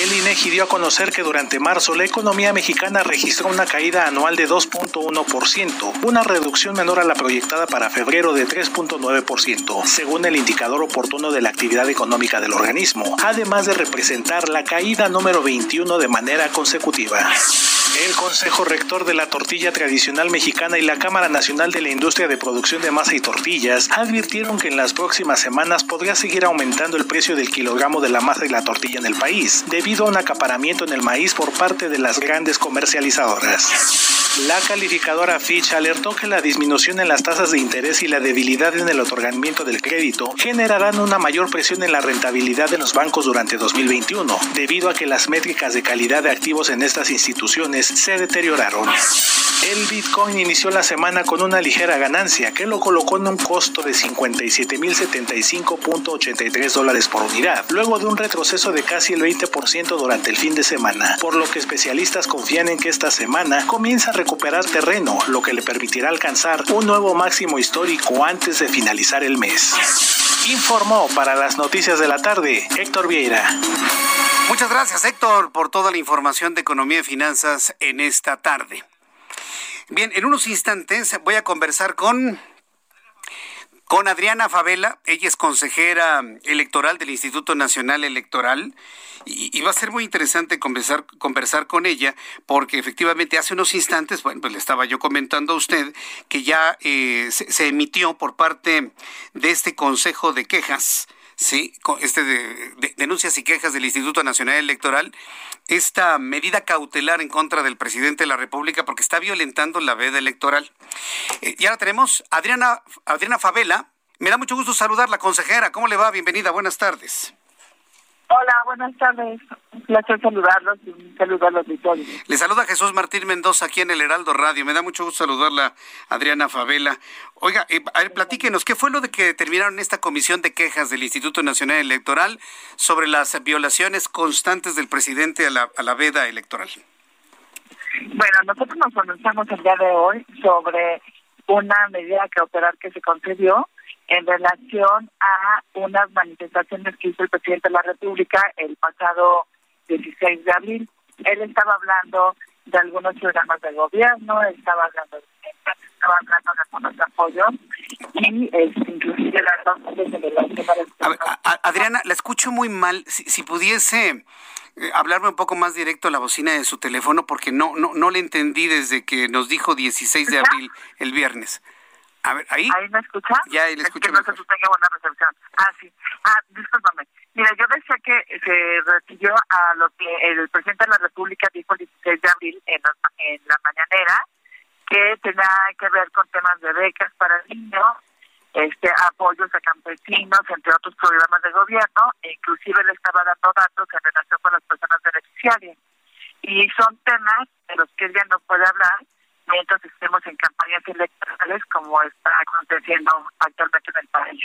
El INEGI dio a conocer que durante marzo la economía mexicana registró una caída anual de 2.1%, una reducción menor a la proyectada para febrero de 3.9%. según el indicador oportuno de la actividad económica del organismo, además de representar la caída número 21 de manera consecutiva. El Consejo Rector de la Tortilla Tradicional Mexicana y la Cámara Nacional de la Industria de Producción de Masa y Tortillas advirtieron que en las próximas semanas podría seguir aumentando el precio del kilogramo de la masa y la tortilla en el país, debido a un acaparamiento en el maíz por parte de las grandes comercializadoras. La calificadora Fitch alertó que la disminución en las tasas de interés y la debilidad en el otorgamiento del crédito generarán una mayor presión en la rentabilidad de los bancos durante 2021, debido a que las métricas de calidad de activos en estas instituciones se deterioraron. El Bitcoin inició la semana con una ligera ganancia que lo colocó en un costo de 57.075.83 dólares por unidad, luego de un retroceso de casi el 20% durante el fin de semana, por lo que especialistas confían en que esta semana comienza a recuperar terreno, lo que le permitirá alcanzar un nuevo máximo histórico antes de finalizar el mes. Informó para las noticias de la tarde Héctor Vieira. Muchas gracias Héctor por toda la información de economía y finanzas en esta tarde. Bien, en unos instantes voy a conversar con con Adriana Favela, ella es consejera electoral del Instituto Nacional Electoral y, va a ser muy interesante conversar, conversar con ella porque efectivamente hace unos instantes, bueno, pues le estaba yo comentando a usted que ya eh, se, emitió por parte de este Consejo de Quejas, sí, este de, denuncias y quejas del Instituto Nacional Electoral, esta medida cautelar en contra del presidente de la República porque está violentando la veda electoral. Eh, y ahora tenemos Adriana, Adriana Favela. Me da mucho gusto saludarla, consejera. ¿Cómo le va? Bienvenida. Buenas tardes. Hola, buenas tardes. Un placer saludarlos y un saludo a los Le saluda Jesús Martín Mendoza aquí en el Heraldo Radio. Me da mucho gusto saludarla, Adriana Favela. Oiga, eh, a ver, platíquenos, ¿qué fue lo de que determinaron esta comisión de quejas del Instituto Nacional Electoral sobre las violaciones constantes del presidente a la, a la veda electoral? Bueno, nosotros nos pronunciamos el día de hoy sobre una medida cautelar que se concedió en relación a unas manifestaciones que hizo el presidente de la República el pasado 16 de abril. Él estaba hablando de algunos programas de gobierno, estaba hablando de estaba hablando de algunos apoyos y inclusive las dos de Adriana, la escucho muy mal. Si, si pudiese eh, hablarme un poco más directo a la bocina de su teléfono porque no no no le entendí desde que nos dijo 16 de abril el viernes. A ver, ahí. ¿Ahí me escucha? Ya, ahí le escucho. Es que no sé si tenga buena recepción. Ah, sí. Ah, discúlpame. Mira, yo decía que se refirió a lo que el presidente de la República dijo el 16 de abril en, en la mañanera, que tenía que ver con temas de becas para niños, este apoyos a campesinos, entre otros programas de gobierno, e inclusive le estaba dando datos en relación con las personas beneficiarias. Y son temas de los que ella no puede hablar mientras estemos en campañas electorales como está aconteciendo actualmente en el país.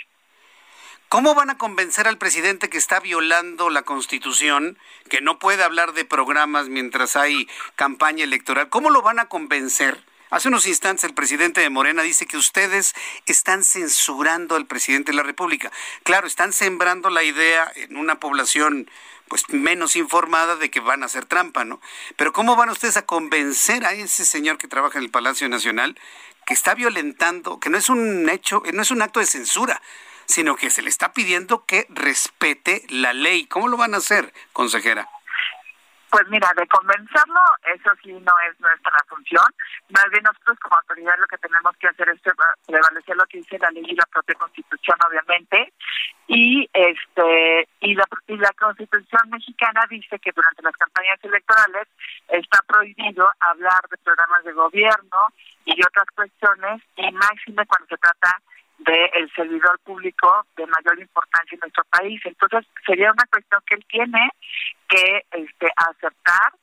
¿Cómo van a convencer al presidente que está violando la Constitución, que no puede hablar de programas mientras hay campaña electoral? ¿Cómo lo van a convencer? Hace unos instantes el presidente de Morena dice que ustedes están censurando al presidente de la República. Claro, están sembrando la idea en una población pues menos informada de que van a hacer trampa, ¿no? Pero ¿cómo van ustedes a convencer a ese señor que trabaja en el Palacio Nacional que está violentando, que no es un hecho, no es un acto de censura, sino que se le está pidiendo que respete la ley? ¿Cómo lo van a hacer, consejera? Pues mira, de convencerlo, eso sí no es nuestra función. Más bien nosotros como autoridad lo que tenemos que hacer es prevalecer lo que dice la ley y la propia constitución, obviamente. Y este y la, y la constitución mexicana dice que durante las campañas electorales está prohibido hablar de programas de gobierno y de otras cuestiones, y máxime cuando se trata del servidor público de mayor importancia en nuestro país. Entonces, sería una cuestión que él tiene que este, aceptar.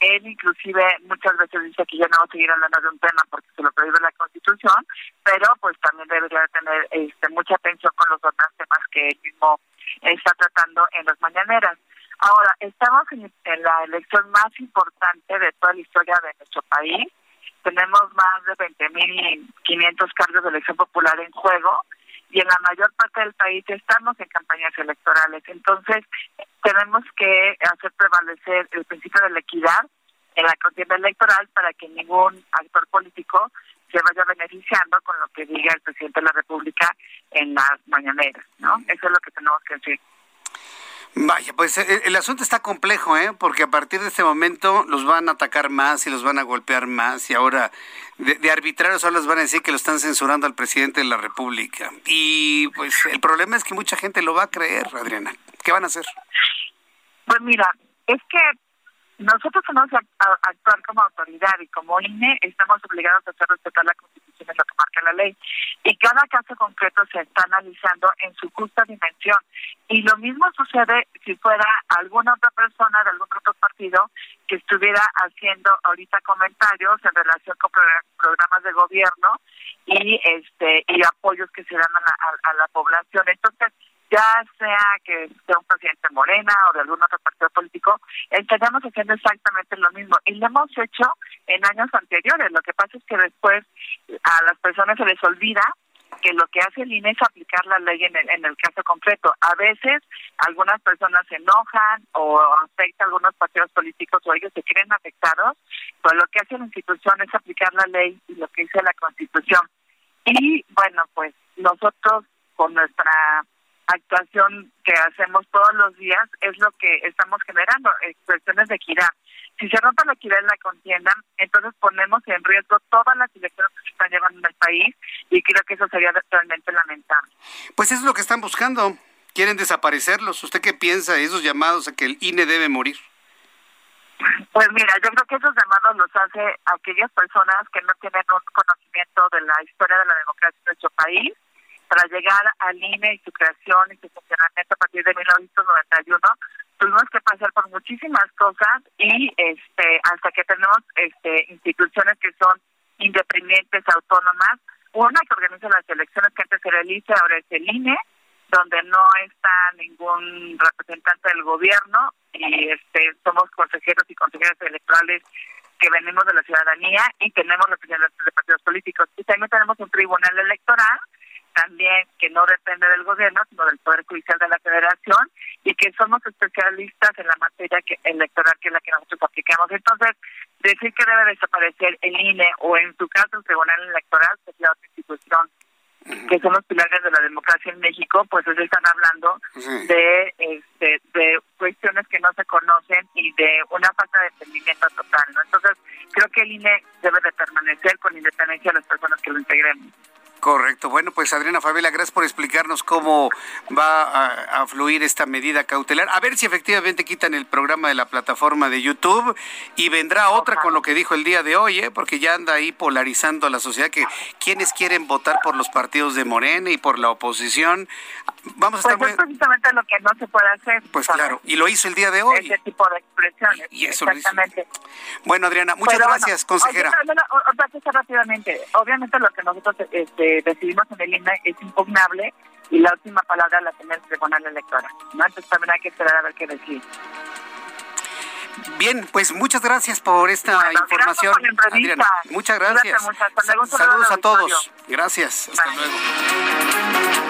Él inclusive muchas veces dice que ya no va a seguir hablando de un tema porque se lo prohíbe la Constitución, pero pues también debería tener este, mucha atención con los otros temas que él mismo está tratando en las mañaneras. Ahora, estamos en la elección más importante de toda la historia de nuestro país tenemos más de 20.500 cargos de elección popular en juego y en la mayor parte del país estamos en campañas electorales. Entonces, tenemos que hacer prevalecer el principio de la equidad en la contienda electoral para que ningún actor político se vaya beneficiando con lo que diga el presidente de la República en las mañaneras, ¿no? Eso es lo que tenemos que decir. Vaya, pues eh, el asunto está complejo, ¿eh? Porque a partir de este momento los van a atacar más y los van a golpear más y ahora de, de arbitrarios solo les van a decir que lo están censurando al presidente de la República. Y pues el problema es que mucha gente lo va a creer, Adriana. ¿Qué van a hacer? Pues mira, es que nosotros tenemos que actuar como autoridad y como INE estamos obligados a hacer respetar la Constitución y lo que marca la ley. Y cada caso concreto se está analizando en su justa dimensión. Y lo mismo sucede si fuera alguna otra persona de algún otro partido que estuviera haciendo ahorita comentarios en relación con programas de gobierno y este y apoyos que se dan a la, a la población. Entonces, ya sea que sea un presidente Morena o de algún otro partido político, estaríamos haciendo exactamente lo mismo. Y lo hemos hecho en años anteriores. Lo que pasa es que después a las personas se les olvida que lo que hace el INE es aplicar la ley en el, en el caso concreto. A veces algunas personas se enojan o afecta a algunos partidos políticos o ellos se creen afectados, pero lo que hace la institución es aplicar la ley y lo que dice la Constitución. Y bueno, pues nosotros con nuestra actuación que hacemos todos los días es lo que estamos generando, expresiones de equidad. Si se rompe la equidad en la contienda, entonces ponemos en riesgo todas las elecciones que se están llevando en el país y creo que eso sería realmente lamentable. Pues eso es lo que están buscando. Quieren desaparecerlos. ¿Usted qué piensa de esos llamados a que el INE debe morir? Pues mira, yo creo que esos llamados los hace aquellas personas que no tienen un conocimiento de la historia de la democracia en nuestro país para llegar al INE y su creación y su funcionamiento a partir de 1991 tuvimos que pasar por muchísimas cosas y este hasta que tenemos este instituciones que son independientes, autónomas, una que organiza las elecciones que antes era el ICE, ahora es el INE, donde no está ningún representante del gobierno y este somos consejeros y consejeras electorales que venimos de la ciudadanía y tenemos representantes de partidos políticos. Y también tenemos un tribunal electoral también que no depende del gobierno, sino del Poder Judicial de la Federación, y que somos especialistas en la materia que, electoral que es la que nosotros aplicamos. Entonces, decir que debe desaparecer el INE o en su caso el Tribunal Electoral, que es la otra institución que son los pilares de la democracia en México, pues ellos están hablando de este, de cuestiones que no se conocen y de una falta de entendimiento total, ¿no? Entonces, creo que el INE debe de permanecer con independencia de las personas que lo integren. Correcto. Bueno, pues Adriana Favela, gracias por explicarnos cómo va a, fluir esta medida cautelar. A ver si efectivamente quitan el programa de la plataforma de YouTube y vendrá otra con lo que dijo el día de hoy, ¿eh? porque ya anda ahí polarizando a la sociedad que quienes quieren votar por los partidos de Morena y por la oposición. Vamos a pues es precisamente lo que no se puede hacer. Pues claro, y lo hizo el día de hoy. Ese tipo de expresiones. Y eso Exactamente. Bueno, Adriana, muchas gracias, consejera. otra cosa rápidamente. Obviamente lo que nosotros este, decidimos en el INE es impugnable y la última palabra la tiene el Tribunal Electoral. ¿no? Entonces también hay que esperar a ver qué decir. Bien, pues muchas gracias por esta información. Adriana. Muchas gracias. Saludos a todos. Gracias. Hasta luego.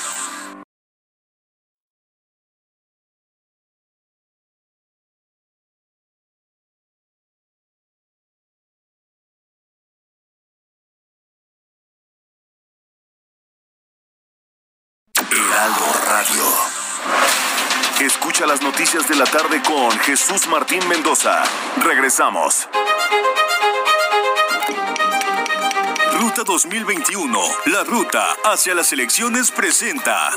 Las noticias de la tarde con Jesús Martín Mendoza. Regresamos. Ruta 2021, la ruta hacia las elecciones presenta.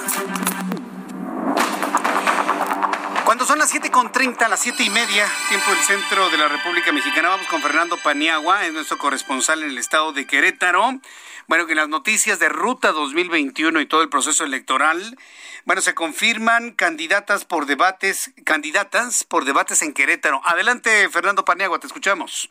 Cuando son las 7.30, las siete y media, tiempo del centro de la República Mexicana, vamos con Fernando Paniagua, es nuestro corresponsal en el estado de Querétaro. Bueno, que las noticias de Ruta 2021 y todo el proceso electoral, bueno, se confirman candidatas por debates, candidatas por debates en Querétaro. Adelante, Fernando Paniagua, te escuchamos.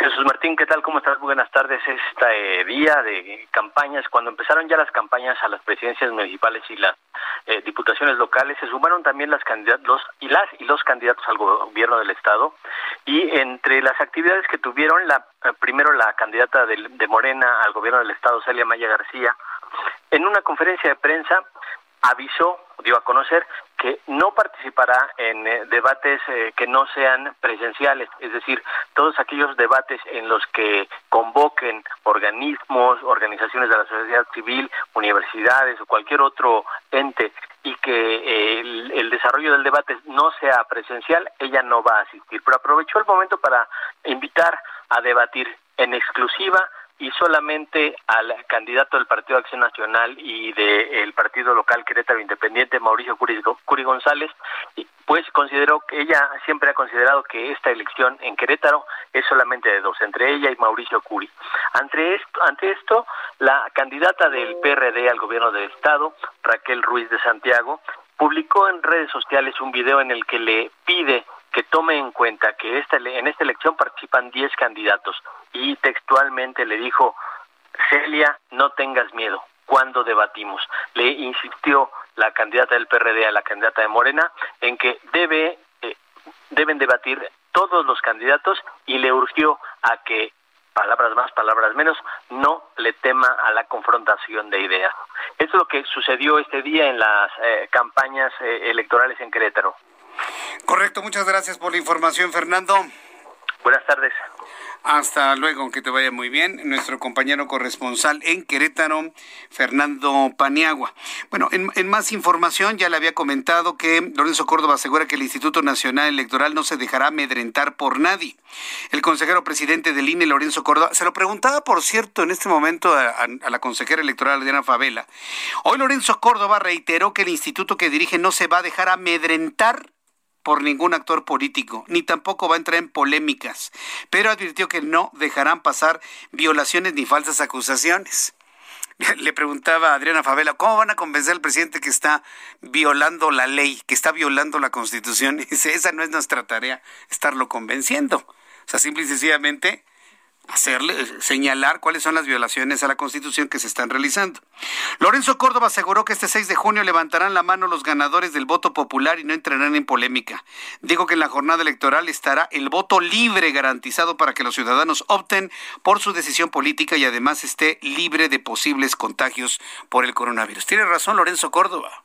Jesús Martín, ¿qué tal? ¿Cómo estás? Buenas tardes. Este día de campañas, cuando empezaron ya las campañas a las presidencias municipales y las eh, diputaciones locales, se sumaron también las candidatos y las y los candidatos al gobierno del estado. Y entre las actividades que tuvieron, la eh, primero la candidata de, de Morena al gobierno del estado, Celia Maya García, en una conferencia de prensa avisó, dio a conocer, que no participará en eh, debates eh, que no sean presenciales, es decir, todos aquellos debates en los que convoquen organismos, organizaciones de la sociedad civil, universidades o cualquier otro ente y que eh, el, el, desarrollo del debate no sea presencial, ella no va a asistir. Pero aprovechó el momento para invitar a debatir en exclusiva y solamente al candidato del Partido de Acción Nacional y del partido local Querétaro Independiente, Mauricio Curi, Curi González, pues consideró que ella siempre ha considerado que esta elección en Querétaro es solamente de dos, entre ella y Mauricio Curi. Ante esto, ante esto la candidata del PRD al gobierno del Estado, Raquel Ruiz de Santiago, publicó en redes sociales un video en el que le pide que tome en cuenta que en esta elección participan 10 candidatos y textualmente le dijo, Celia, no tengas miedo, cuando debatimos. Le insistió la candidata del PRD a la candidata de Morena en que debe, eh, deben debatir todos los candidatos y le urgió a que palabras más, palabras menos, no le tema a la confrontación de ideas. Eso es lo que sucedió este día en las eh, campañas eh, electorales en Querétaro. Correcto, muchas gracias por la información, Fernando. Buenas tardes. Hasta luego, que te vaya muy bien. Nuestro compañero corresponsal en Querétaro, Fernando Paniagua. Bueno, en, en, más información, ya le había comentado que Lorenzo Córdoba asegura que el Instituto Nacional Electoral no se dejará amedrentar por nadie. El consejero presidente del INE, Lorenzo Córdoba, se lo preguntaba, por cierto, en este momento a, a, a la consejera electoral, Diana Favela. Hoy Lorenzo Córdoba reiteró que el instituto que dirige no se va a dejar amedrentar por ningún actor político, ni tampoco va a entrar en polémicas, pero advirtió que no dejarán pasar violaciones ni falsas acusaciones. Le preguntaba a Adriana Favela, ¿cómo van a convencer al presidente que está violando la ley, que está violando la constitución? Y dice, esa no es nuestra tarea, estarlo convenciendo. O sea, simple y sencillamente hacerle señalar cuáles son las violaciones a la Constitución que se están realizando. Lorenzo Córdoba aseguró que este 6 de junio levantarán la mano los ganadores del voto popular y no entrarán en polémica. Dijo que en la jornada electoral estará el voto libre garantizado para que los ciudadanos opten por su decisión política y además esté libre de posibles contagios por el coronavirus. Tiene razón Lorenzo Córdoba.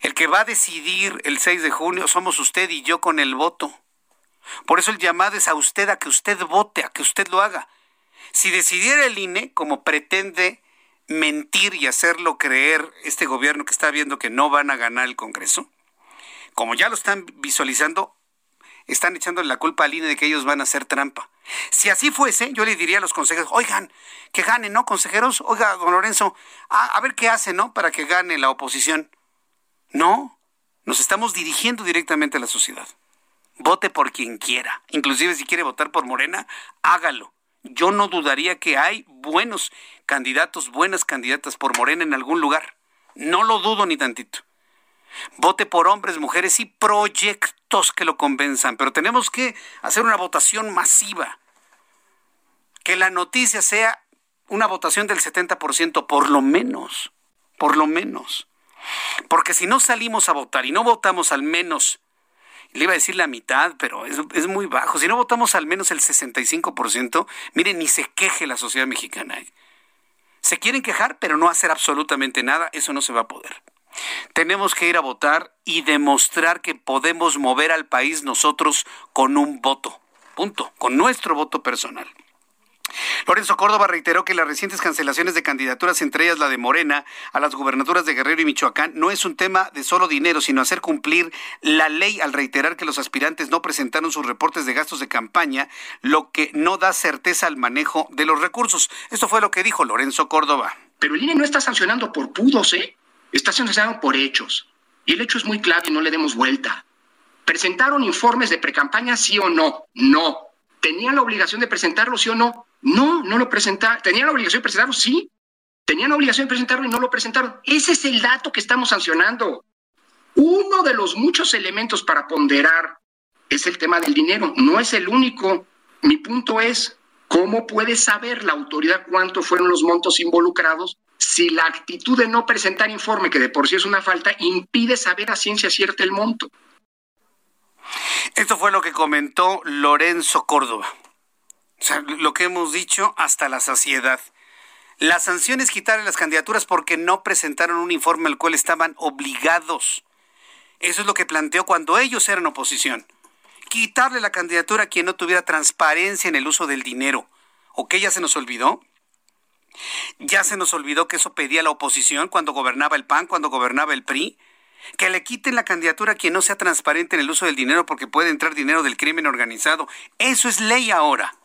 El que va a decidir el 6 de junio somos usted y yo con el voto. Por eso el llamado es a usted a que usted vote, a que usted lo haga. Si decidiera el INE, como pretende mentir y hacerlo creer este gobierno que está viendo que no van a ganar el Congreso, como ya lo están visualizando, están echándole la culpa al INE de que ellos van a hacer trampa. Si así fuese, yo le diría a los consejeros, oigan, que gane, ¿no, consejeros? Oiga, don Lorenzo, a, a ver qué hace, ¿no? Para que gane la oposición. No, nos estamos dirigiendo directamente a la sociedad vote por quien quiera. Inclusive si quiere votar por Morena, hágalo. Yo no dudaría que hay buenos candidatos, buenas candidatas por Morena en algún lugar. No lo dudo ni tantito. Vote por hombres, mujeres y proyectos que lo convenzan, pero tenemos que hacer una votación masiva. Que la noticia sea una votación del 70%, por lo menos, por lo menos. Porque si no salimos a votar y no votamos al menos le iba a decir la mitad, pero es, es, muy bajo. Si no votamos al menos el 65%, miren, ni se queje la sociedad mexicana. ¿eh? Se quieren quejar, pero no hacer absolutamente nada, eso no se va a poder. Tenemos que ir a votar y demostrar que podemos mover al país nosotros con un voto. Punto. Con nuestro voto personal. Lorenzo Córdoba reiteró que las recientes cancelaciones de candidaturas, entre ellas la de Morena, a las gubernaturas de Guerrero y Michoacán, no es un tema de solo dinero, sino hacer cumplir la ley al reiterar que los aspirantes no presentaron sus reportes de gastos de campaña, lo que no da certeza al manejo de los recursos. Esto fue lo que dijo Lorenzo Córdoba. Pero el INE no está sancionando por pudos, ¿eh? Está sancionando por hechos. Y el hecho es muy claro y no le demos vuelta. ¿Presentaron informes de precampaña, sí o no? No. ¿Tenían la obligación de presentarlo, sí o no? No, no lo presentaron. ¿Tenían la obligación de presentarlo? Sí. Tenían la obligación de presentarlo y no lo presentaron. Ese es el dato que estamos sancionando. Uno de los muchos elementos para ponderar es el tema del dinero. No es el único. Mi punto es, ¿cómo puede saber la autoridad cuántos fueron los montos involucrados si la actitud de no presentar informe, que de por sí es una falta, impide saber a ciencia cierta el monto? Esto fue lo que comentó Lorenzo Córdoba. O sea, lo que hemos dicho hasta la saciedad. La sanción es quitarle las candidaturas porque no presentaron un informe al cual estaban obligados. Eso es lo que planteó cuando ellos eran oposición. Quitarle la candidatura a quien no tuviera transparencia en el uso del dinero. ¿O qué ya se nos olvidó? Ya se nos olvidó que eso pedía la oposición cuando gobernaba el PAN, cuando gobernaba el PRI. Que le quiten la candidatura a quien no sea transparente en el uso del dinero porque puede entrar dinero del crimen organizado. Eso es ley ahora.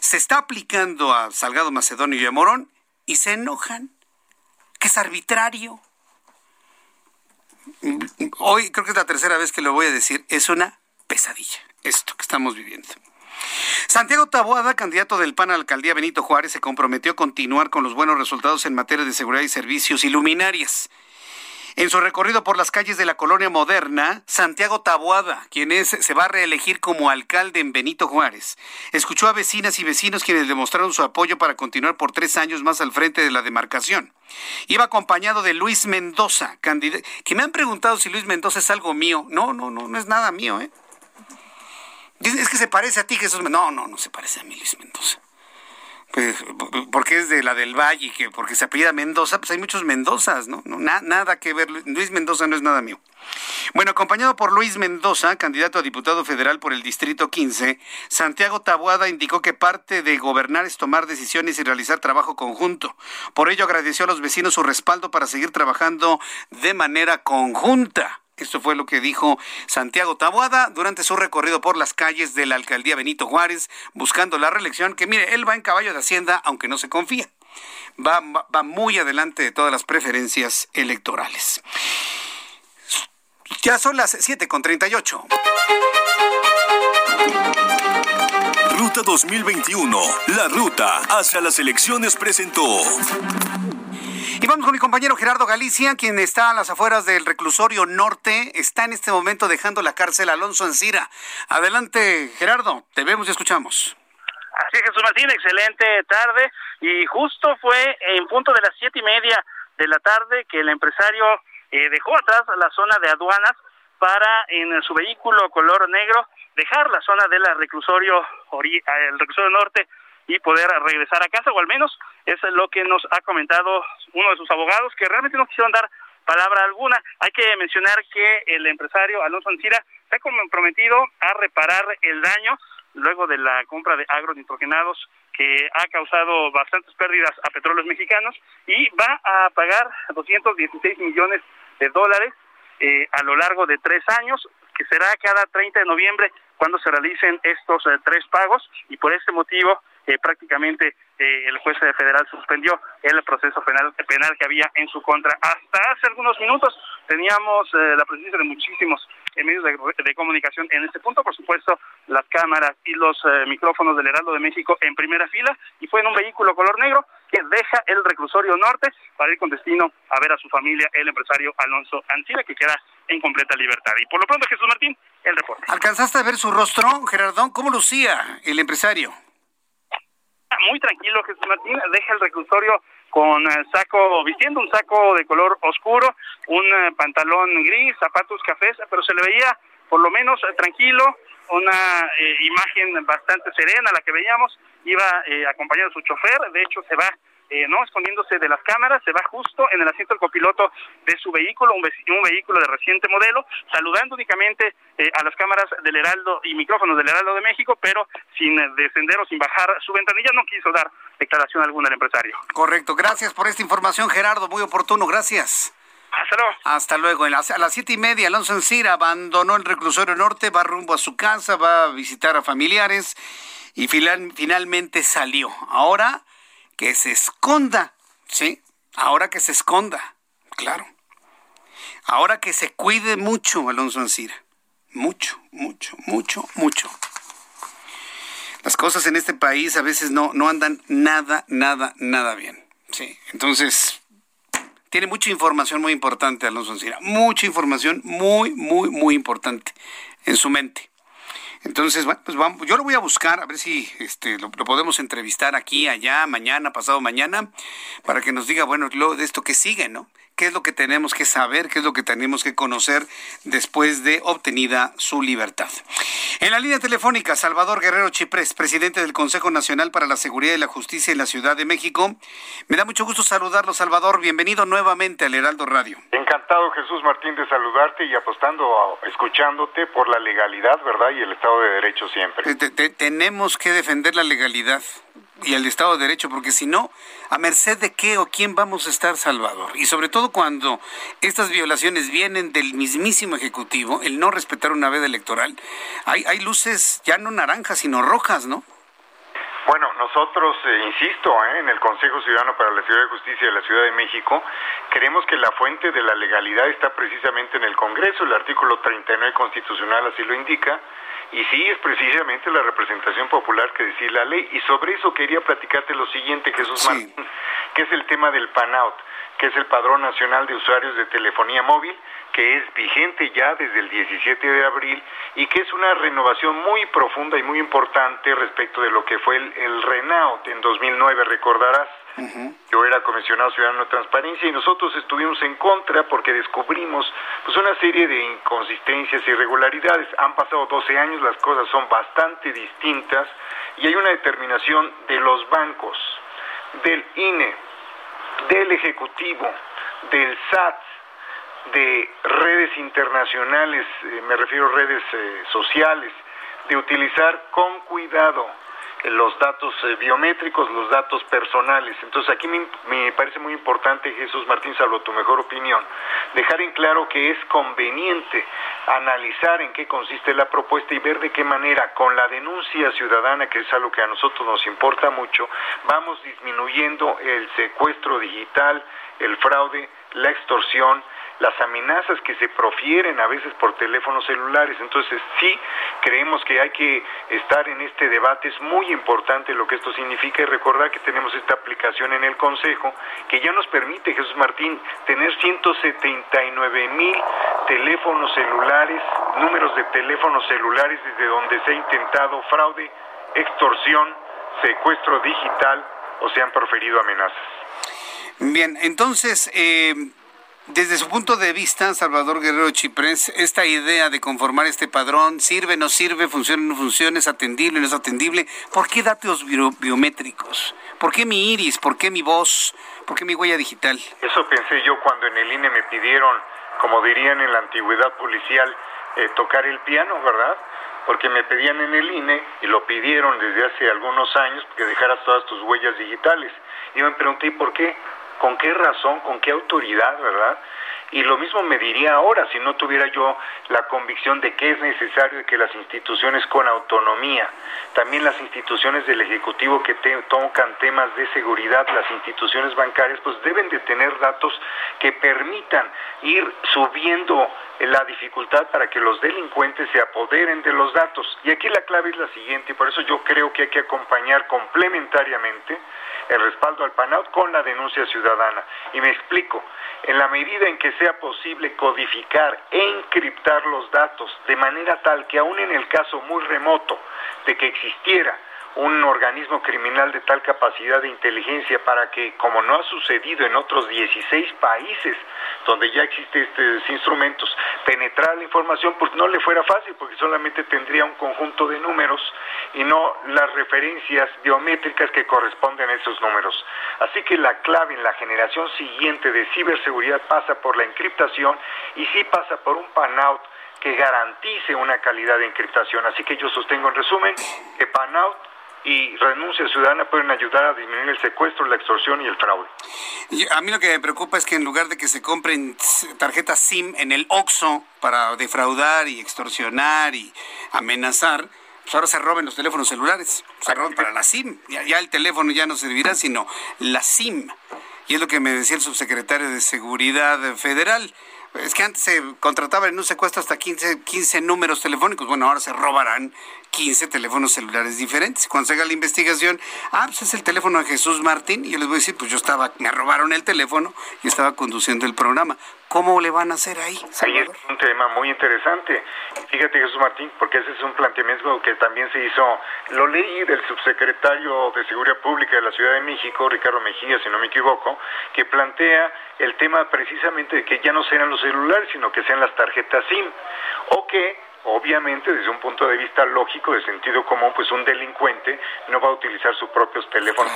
Se está aplicando a Salgado Macedonio y a Morón y se enojan, que es arbitrario. Hoy creo que es la tercera vez que lo voy a decir, es una pesadilla esto que estamos viviendo. Santiago Taboada, candidato del PAN a la alcaldía Benito Juárez, se comprometió a continuar con los buenos resultados en materia de seguridad y servicios y luminarias. En su recorrido por las calles de la colonia moderna, Santiago Taboada, quien es, se va a reelegir como alcalde en Benito Juárez, escuchó a vecinas y vecinos quienes demostraron su apoyo para continuar por tres años más al frente de la demarcación. Iba acompañado de Luis Mendoza, que me han preguntado si Luis Mendoza es algo mío. No, no, no, no es nada mío, ¿eh? Es que se parece a ti, Jesús. No, no, no se parece a mí, Luis Mendoza. Pues, porque es de la del Valle, que porque se apellida Mendoza, pues hay muchos Mendozas, ¿no? nada que ver. Luis Mendoza no es nada mío. Bueno, acompañado por Luis Mendoza, candidato a diputado federal por el Distrito 15, Santiago Tabuada indicó que parte de gobernar es tomar decisiones y realizar trabajo conjunto. Por ello agradeció a los vecinos su respaldo para seguir trabajando de manera conjunta. Esto fue lo que dijo Santiago Taboada durante su recorrido por las calles de la alcaldía Benito Juárez, buscando la reelección, que mire, él va en caballo de Hacienda, aunque no se confía. Va, va, muy adelante de todas las preferencias electorales. Ya son las 7 con 38. Ruta 2021, la ruta hacia las elecciones presentó. Y vamos con mi compañero Gerardo Galicia, quien está a las afueras del reclusorio norte. Está en este momento dejando la cárcel Alonso Encira. Adelante, Gerardo, te vemos y escuchamos. Así es, Jesús Martín, excelente tarde. Y justo fue en punto de las siete y media de la tarde que el empresario eh, dejó atrás la zona de aduanas para en su vehículo color negro dejar la zona del reclusorio, el reclusorio norte y poder regresar a casa, o al menos es lo que nos ha comentado uno de sus abogados, que realmente no quisieron dar palabra alguna. Hay que mencionar que el empresario Alonso Ancira se ha comprometido a reparar el daño luego de la compra de agronitrogenados que ha causado bastantes pérdidas a petróleos mexicanos y va a pagar 216 millones de dólares eh, a lo largo de tres años, que será cada 30 de noviembre cuando se realicen estos eh, tres pagos y por este motivo eh, prácticamente eh, el juez federal suspendió el proceso penal, penal que había en su contra. Hasta hace algunos minutos teníamos eh, la presencia de muchísimos medios de, comunicación en este punto, por supuesto, las cámaras y los micrófonos del Heraldo de México en primera fila, y fue en un vehículo color negro que deja el reclusorio norte para ir con destino a ver a su familia, el empresario Alonso Ancila, que queda en completa libertad. Y por lo pronto, Jesús Martín, el reporte. ¿Alcanzaste a ver su rostro, Gerardón? ¿Cómo lucía el empresario? Muy tranquilo Jesús Martín, deja el reclusorio con eh, saco, vistiendo un saco de color oscuro, un eh, pantalón gris, zapatos cafés, pero se le veía por lo menos eh, tranquilo, una imagen bastante serena la que veíamos, iba acompañado de su chofer, de hecho se va eh, no escondiéndose de las cámaras, se va justo en el asiento del copiloto de su vehículo, un, vehículo de reciente modelo, saludando únicamente eh, a las cámaras del Heraldo y micrófonos del Heraldo de México, pero sin descender o sin bajar su ventanilla, no quiso dar declaración alguna al empresario. Correcto, gracias por esta información, Gerardo, muy oportuno, gracias. Hasta luego. Hasta luego. a las siete y media, Alonso Encira abandonó el reclusorio norte, va rumbo a su casa, va a visitar a familiares y finalmente salió. Ahora que se esconda, ¿sí? Ahora que se esconda, claro. Ahora que se cuide mucho Alonso Ancira. Mucho, mucho, mucho, mucho. Las cosas en este país a veces no, no andan nada, nada, nada bien. Sí, entonces tiene mucha información muy importante Alonso Ancira. Mucha información muy, muy, muy importante en su mente. Entonces, bueno, pues vamos, yo lo voy a buscar, a ver si este, lo, podemos entrevistar aquí, allá, mañana, pasado mañana, para que nos diga, bueno, lo de esto que sigue, ¿no? Qué es lo que tenemos que saber, qué es lo que tenemos que conocer después de obtenida su libertad. En la línea telefónica, Salvador Guerrero Chiprés, presidente del Consejo Nacional para la Seguridad y la Justicia en la Ciudad de México. Me da mucho gusto saludarlo, Salvador. Bienvenido nuevamente al Heraldo Radio. Encantado, Jesús Martín, de saludarte y apostando, escuchándote por la legalidad, ¿verdad? Y el Estado de Derecho siempre. tenemos que defender la legalidad y el Estado de Derecho, porque si no, ¿a merced de qué o quién vamos a estar, Salvador? Y sobre todo cuando estas violaciones vienen del mismísimo Ejecutivo, el no respetar una veda electoral, hay, hay luces ya no naranjas, sino rojas, ¿no? Bueno, nosotros, eh, insisto, eh, en el Consejo Ciudadano para la Ciudad de Justicia de la Ciudad de México, creemos que la fuente de la legalidad está precisamente en el Congreso, el artículo 39 constitucional así lo indica, y sí, es precisamente la representación popular que decide la ley. Y sobre eso quería platicarte lo siguiente, Jesús Martín, que es el tema del PANOUT, que es el Padrón Nacional de Usuarios de Telefonía Móvil, que es vigente ya desde el 17 de abril y que es una renovación muy profunda y muy importante respecto de lo que fue el, el RENAUT en 2009, recordarás. Yo era comisionado ciudadano de transparencia y nosotros estuvimos en contra porque descubrimos pues una serie de inconsistencias y irregularidades. Han pasado 12 años, las cosas son bastante distintas y hay una determinación de los bancos, del INE, del Ejecutivo, del SAT, de redes internacionales, eh, me refiero a redes eh, sociales, de utilizar con cuidado los datos eh, biométricos, los datos personales. Entonces aquí me, parece muy importante, Jesús Martín, salvo tu mejor opinión, dejar en claro que es conveniente analizar en qué consiste la propuesta y ver de qué manera con la denuncia ciudadana, que es algo que a nosotros nos importa mucho, vamos disminuyendo el secuestro digital, el fraude, la extorsión, las amenazas que se profieren a veces por teléfonos celulares. Entonces, sí, creemos que hay que estar en este debate. Es muy importante lo que esto significa y recordar que tenemos esta aplicación en el Consejo que ya nos permite, Jesús Martín, tener 179 mil teléfonos celulares, números de teléfonos celulares desde donde se ha intentado fraude, extorsión, secuestro digital o se han proferido amenazas. Bien, entonces, eh, desde su punto de vista, Salvador Guerrero Chiprés, esta idea de conformar este padrón, ¿sirve, no sirve, funciona, no funciona, es atendible, no es atendible? ¿Por qué datos biométricos? ¿Por qué mi iris? ¿Por qué mi voz? ¿Por qué mi huella digital? Eso pensé yo cuando en el INE me pidieron, como dirían en la antigüedad policial, eh, tocar el piano, ¿verdad? Porque me pedían en el INE y lo pidieron desde hace algunos años que dejaras todas tus huellas digitales. Y yo me pregunté, ¿y por qué? ¿Con qué razón? ¿Con qué autoridad, verdad? Y lo mismo me diría ahora si no tuviera yo la convicción de que es necesario que las instituciones con autonomía, también las instituciones del Ejecutivo que tocan temas de seguridad, las instituciones bancarias, pues deben de tener datos que permitan ir subiendo la dificultad para que los delincuentes se apoderen de los datos. Y aquí la clave es la siguiente, y por eso yo creo que hay que acompañar complementariamente el respaldo al PANAUT con la denuncia ciudadana. Y me explico, en la medida en que sea posible codificar e encriptar los datos de manera tal que aún en el caso muy remoto de que existiera un organismo criminal de tal capacidad de inteligencia para que, como no ha sucedido en otros 16 países donde ya existen estos instrumentos, penetrar la información, pues no le fuera fácil, porque solamente tendría un conjunto de números y no las referencias biométricas que corresponden a esos números. Así que la clave en la generación siguiente de ciberseguridad pasa por la encriptación y sí pasa por un PANOUT que garantice una calidad de encriptación. Así que yo sostengo en resumen que PANOUT y renuncia ciudadana pueden ayudar a disminuir el secuestro, la extorsión y el fraude. a mí lo que me preocupa es que en lugar de que se compren tarjetas SIM en el OXO para defraudar y extorsionar y amenazar, pues ahora se roben los teléfonos celulares, se roben para la SIM. Ya, el teléfono ya no servirá, sino la SIM. Y es lo que me decía el subsecretario de Seguridad Federal. Es que antes se contrataban en un secuestro hasta 15, 15 números telefónicos. Bueno, ahora se robarán 15 teléfonos celulares diferentes. Cuando se haga la investigación, ah, pues es el teléfono de Jesús Martín, y yo les voy a decir, pues yo estaba, me robaron el teléfono y estaba conduciendo el programa. ¿Cómo le van a hacer ahí? Ahí es un tema muy interesante. Fíjate, Jesús Martín, porque ese es un planteamiento que también se hizo, lo leí del subsecretario de Seguridad Pública de la Ciudad de México, Ricardo Mejía, si no me equivoco, que plantea el tema precisamente de que ya no serán los celulares, sino que sean las tarjetas SIM, o que obviamente desde un punto de vista lógico, de sentido común, pues un delincuente no va a utilizar su propio teléfono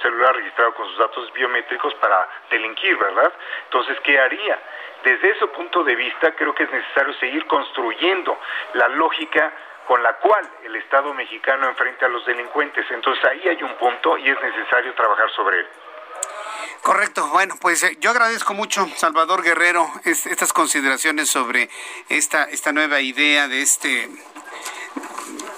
celular registrado con sus datos biométricos para delinquir, ¿verdad? Entonces, ¿qué haría? Desde ese punto de vista, creo que es necesario seguir construyendo la lógica con la cual el Estado mexicano enfrenta a los delincuentes. Entonces ahí hay un punto y es necesario trabajar sobre él. Correcto. Bueno, pues eh, yo agradezco mucho, Salvador Guerrero, estas consideraciones sobre esta, esta nueva idea de este,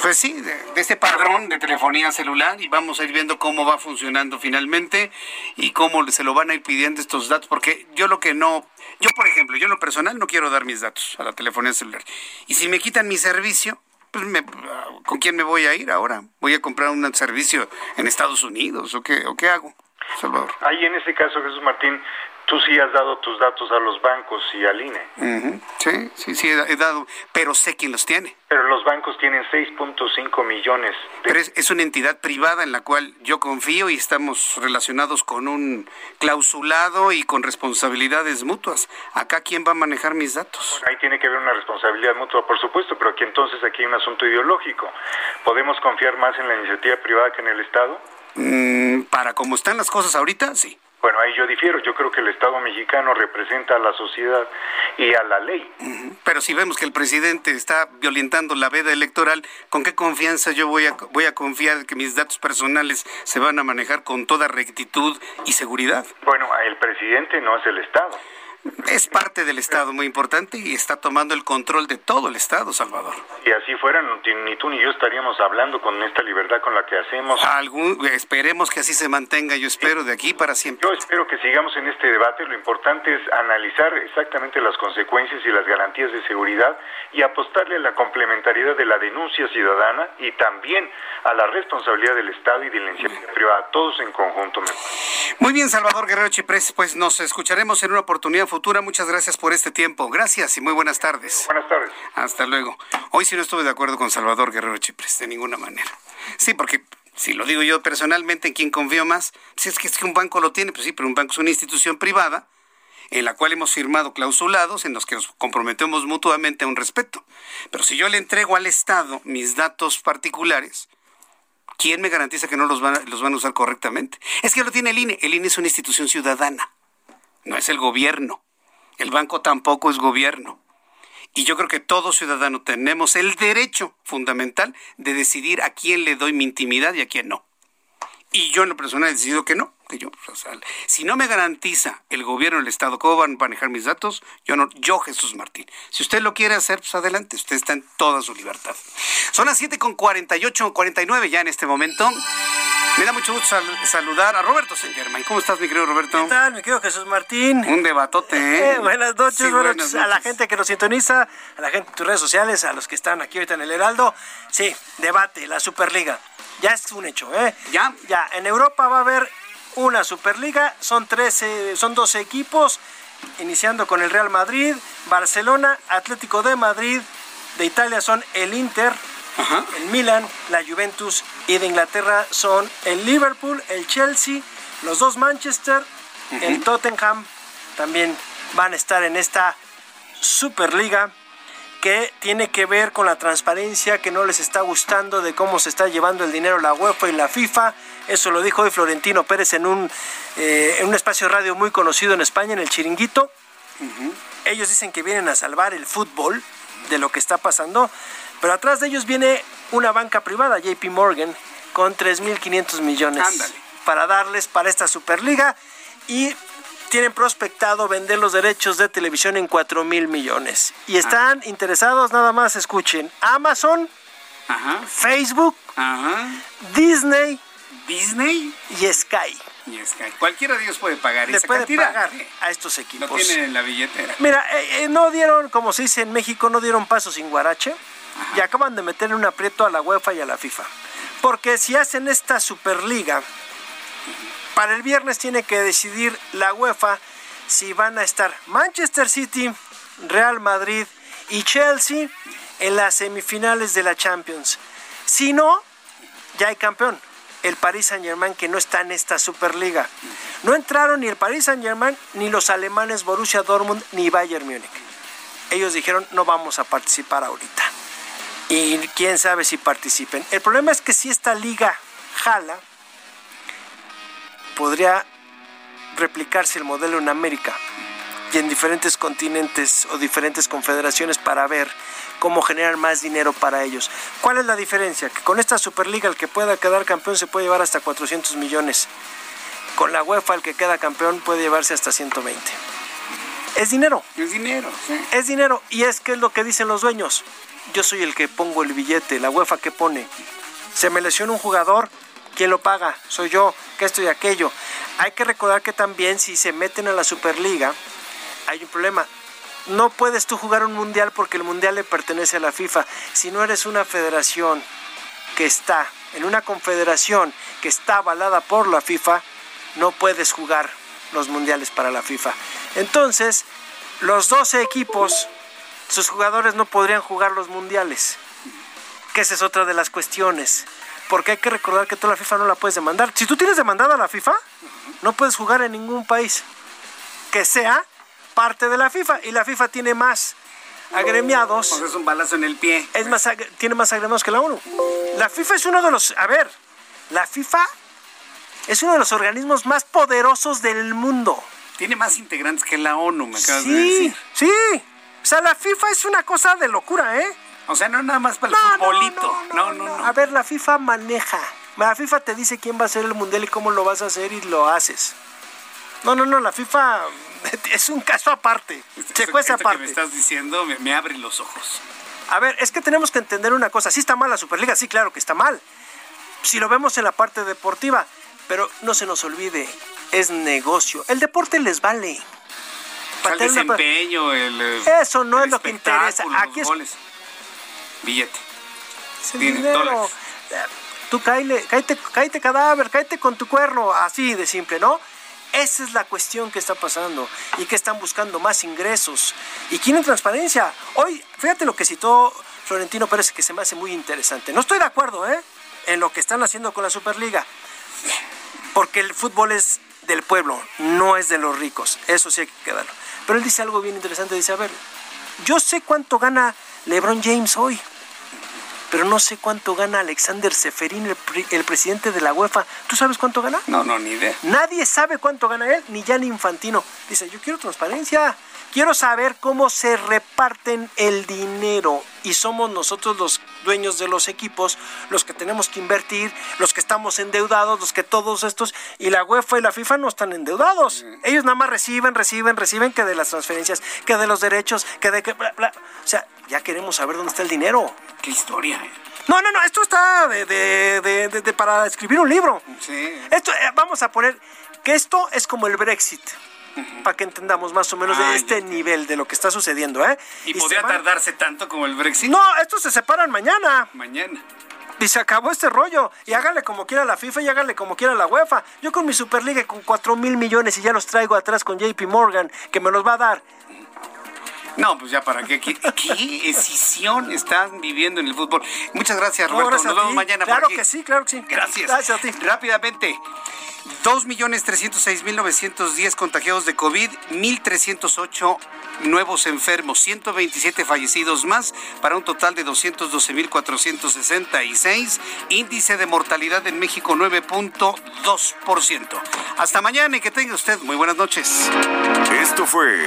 pues sí, de, este padrón de telefonía celular y vamos a ir viendo cómo va funcionando finalmente y cómo se lo van a ir pidiendo estos datos, porque yo lo que no, yo por ejemplo, yo en lo personal no quiero dar mis datos a la telefonía celular. Y si me quitan mi servicio, pues me, ¿con quién me voy a ir ahora? ¿Voy a comprar un servicio en Estados Unidos o qué, o qué hago? Salvador. Ahí en ese caso, Jesús Martín, tú sí has dado tus datos a los bancos y al INE. Sí, sí, sí, he dado, pero sé quién los tiene. Pero los bancos tienen 6.5 millones. Pero es, una entidad privada en la cual yo confío y estamos relacionados con un clausulado y con responsabilidades mutuas. Acá, ¿quién va a manejar mis datos? ahí tiene que haber una responsabilidad mutua, por supuesto, pero aquí entonces aquí hay un asunto ideológico. ¿Podemos confiar más en la iniciativa privada que en el Estado? Mm, para como están las cosas ahorita, sí. Bueno, ahí yo difiero. Yo creo que el Estado mexicano representa a la sociedad y a la ley. Pero si vemos que el presidente está violentando la veda electoral, ¿con qué confianza yo voy a, voy a confiar que mis datos personales se van a manejar con toda rectitud y seguridad? Bueno, el presidente no es el Estado es parte del Estado muy importante y está tomando el control de todo el Estado, Salvador. Si así fuera, ni tú ni yo estaríamos hablando con esta libertad con la que hacemos. Algún, esperemos que así se mantenga, yo espero, de aquí para siempre. Yo espero que sigamos en este debate. Lo importante es analizar exactamente las consecuencias y las garantías de seguridad y apostarle a la complementariedad de la denuncia ciudadana y también a la responsabilidad del Estado y de la iniciativa privada, todos en conjunto. Muy bien, Salvador Guerrero Chiprés, pues nos escucharemos en una oportunidad futura. Muchas gracias por este tiempo. Gracias y muy buenas tardes. Buenas tardes. Hasta luego. Hoy sí no estuve de acuerdo con Salvador Guerrero Chipres, de ninguna manera. Sí, porque si lo digo yo personalmente, ¿en quién confío más? Si es que, es que un banco lo tiene, pues sí, pero un banco es una institución privada en la cual hemos firmado clausulados en los que nos comprometemos mutuamente a un respeto. Pero si yo le entrego al Estado mis datos particulares, ¿quién me garantiza que no los van, los van a usar correctamente? Es que lo tiene el INE. El INE es una institución ciudadana no es el gobierno. El banco tampoco es gobierno. Y yo creo que todo ciudadano tenemos el derecho fundamental de decidir a quién le doy mi intimidad y a quién no. Y yo en lo personal he decidido que no. Que yo, si no me garantiza el gobierno, el Estado, cómo van a manejar mis datos, yo no, yo Jesús Martín. Si usted lo quiere hacer, pues adelante, usted está en toda su libertad. Son las 7 con 48, 49 ya en este momento. Me da mucho gusto saludar a Roberto San ¿Cómo estás, mi querido Roberto? ¿Qué tal, mi querido Jesús Martín? Un debatote, ¿eh? eh buenas, noches, buenas, noches, a la gente que nos sintoniza, a la gente de tus redes sociales, a los que están aquí ahorita en el Heraldo. Sí, debate, la Superliga. Ya es un hecho, ¿eh? ¿Ya? Ya, en Europa va a haber una Superliga, son 13, son 12 equipos, iniciando con el Real Madrid, Barcelona, Atlético de Madrid, de Italia son el Inter, el Milan, la Juventus y de Inglaterra son el Liverpool, el Chelsea, los dos Manchester, el Tottenham. También van a estar en esta Superliga que tiene que ver con la transparencia que no les está gustando de cómo se está llevando el dinero la UEFA y la FIFA. Eso lo dijo hoy Florentino Pérez en un, eh, en un espacio radio muy conocido en España, en el Chiringuito. Ellos dicen que vienen a salvar el fútbol de lo que está pasando, pero atrás de ellos viene una banca privada, JP Morgan, con 3.500 millones para darles para esta Superliga y tienen prospectado vender los derechos de televisión en 4 mil millones. Y están interesados, nada más escuchen, Amazon, Facebook, Disney, Disney y Sky. Y Sky. Cualquiera de ellos puede pagar Le puede pagar a estos equipos. No tienen en la billetera. Mira, eh, eh, no dieron, como se dice en México, no dieron paso sin guarache. Y acaban de meter un aprieto a la UEFA y a la FIFA. Porque si hacen esta Superliga, para el viernes tiene que decidir la UEFA si van a estar Manchester City, Real Madrid y Chelsea en las semifinales de la Champions. Si no, ya hay campeón, el Paris Saint Germain que no está en esta Superliga. No entraron ni el Paris Saint Germain, ni los alemanes Borussia Dortmund, ni Bayern Múnich. Ellos dijeron no vamos a participar ahorita. Y quién sabe si participen. El problema es que si esta liga jala, podría replicarse el modelo en América y en diferentes continentes o diferentes confederaciones para ver cómo generar más dinero para ellos. ¿Cuál es la diferencia? Que con esta Superliga el que pueda quedar campeón se puede llevar hasta 400 millones. Con la UEFA el que queda campeón puede llevarse hasta 120. Es dinero. Es dinero, sí. Es dinero. Y es que es lo que dicen los dueños. Yo soy el que pongo el billete, la UEFA que pone. Se me lesiona un jugador, ¿quién lo paga? Soy yo, que esto y aquello. Hay que recordar que también si se meten a la Superliga, hay un problema. No puedes tú jugar un mundial porque el mundial le pertenece a la FIFA. Si no eres una federación que está en una confederación que está avalada por la FIFA, no puedes jugar los mundiales para la FIFA. Entonces, los 12 equipos, sus jugadores no podrían jugar los mundiales. Que esa es otra de las cuestiones. Porque hay que recordar que toda la FIFA no la puedes demandar. Si tú tienes demandada a la FIFA, no puedes jugar en ningún país que sea parte de la FIFA. Y la FIFA tiene más agremiados. Pues es un balazo en el pie. Es más, tiene más agremiados que la ONU. La FIFA es uno de los. A ver, la FIFA es uno de los organismos más poderosos del mundo. Tiene más integrantes que la ONU, me acabas sí, de decir. Sí, o sea, la FIFA es una cosa de locura, ¿eh? O sea, no nada más para el futbolito. No no, no A ver, la FIFA maneja. La FIFA te dice quién va a ser el mundial y cómo lo vas a hacer y lo haces. No, no, no, la FIFA es un caso aparte. Checo esa Esto parte. que me estás diciendo me, me abre los ojos. A ver, es que tenemos que entender una cosa. Sí está mal la Superliga, sí, claro que está mal. Si lo vemos en la parte deportiva, pero no se nos olvide, es negocio. El deporte les vale. Sea, el una- desempeño, el. eh, Eso no el es lo que interesa. Aquí es. Billete. Tiene dinero. dólares. Tú cáile, cáete, cáete cadáver, cáete con tu cuerno, así de simple, ¿no? Esa es la cuestión que está pasando y que están buscando más ingresos y quieren transparencia. Hoy, fíjate lo que citó Florentino Pérez, que se me hace muy interesante. No estoy de acuerdo, ¿eh? En lo que están haciendo con la Superliga, porque el fútbol es del pueblo, no es de los ricos. Eso sí hay que quedarlo. Pero él dice algo bien interesante. Dice, a ver, yo sé cuánto gana LeBron James hoy, pero no sé cuánto gana Alexander Seferín, el, presidente de la UEFA. ¿Tú sabes cuánto gana? No, no, ni idea. Nadie sabe cuánto gana él, ni Gianni Infantino. Dice, yo quiero transparencia, quiero saber cómo se reparten el dinero. Y somos nosotros los dueños de los equipos, los que tenemos que invertir, los que estamos endeudados, los que todos estos... Y la UEFA y la FIFA no están endeudados. Ellos nada más reciben, reciben, reciben que de las transferencias, que de los derechos, que de que... Bla, bla. O sea, ya queremos saber dónde está el dinero. Qué historia. eh. No, no, no, esto está de, de- de- para escribir un libro. Sí. Esto, eh, vamos a poner que esto es como el Brexit, para que entendamos más o menos Ah, de este nivel de lo que está sucediendo, ¿eh? ¿Y, se podría tardarse tanto como el Brexit? No, estos se separan mañana. Mañana. Y se acabó este rollo. Y hágale como quiera la FIFA y hágale como quiera la UEFA. Yo con mi Superliga con 4 mil millones y ya los traigo atrás con JP Morgan, que me los va a dar. No, pues ya para qué. ¿Qué, qué escisión están viviendo en el fútbol? Muchas gracias, No, Roberto. gracias Nos a vemos mañana Claro que sí, claro que sí. Gracias. Gracias a ti. Rápidamente. 2.306.910 contagiados de COVID, 1.308 nuevos enfermos, 127 fallecidos más, para un total de 212.466. Índice de mortalidad en México 9.2%. Hasta mañana y que tenga usted muy buenas noches. Esto fue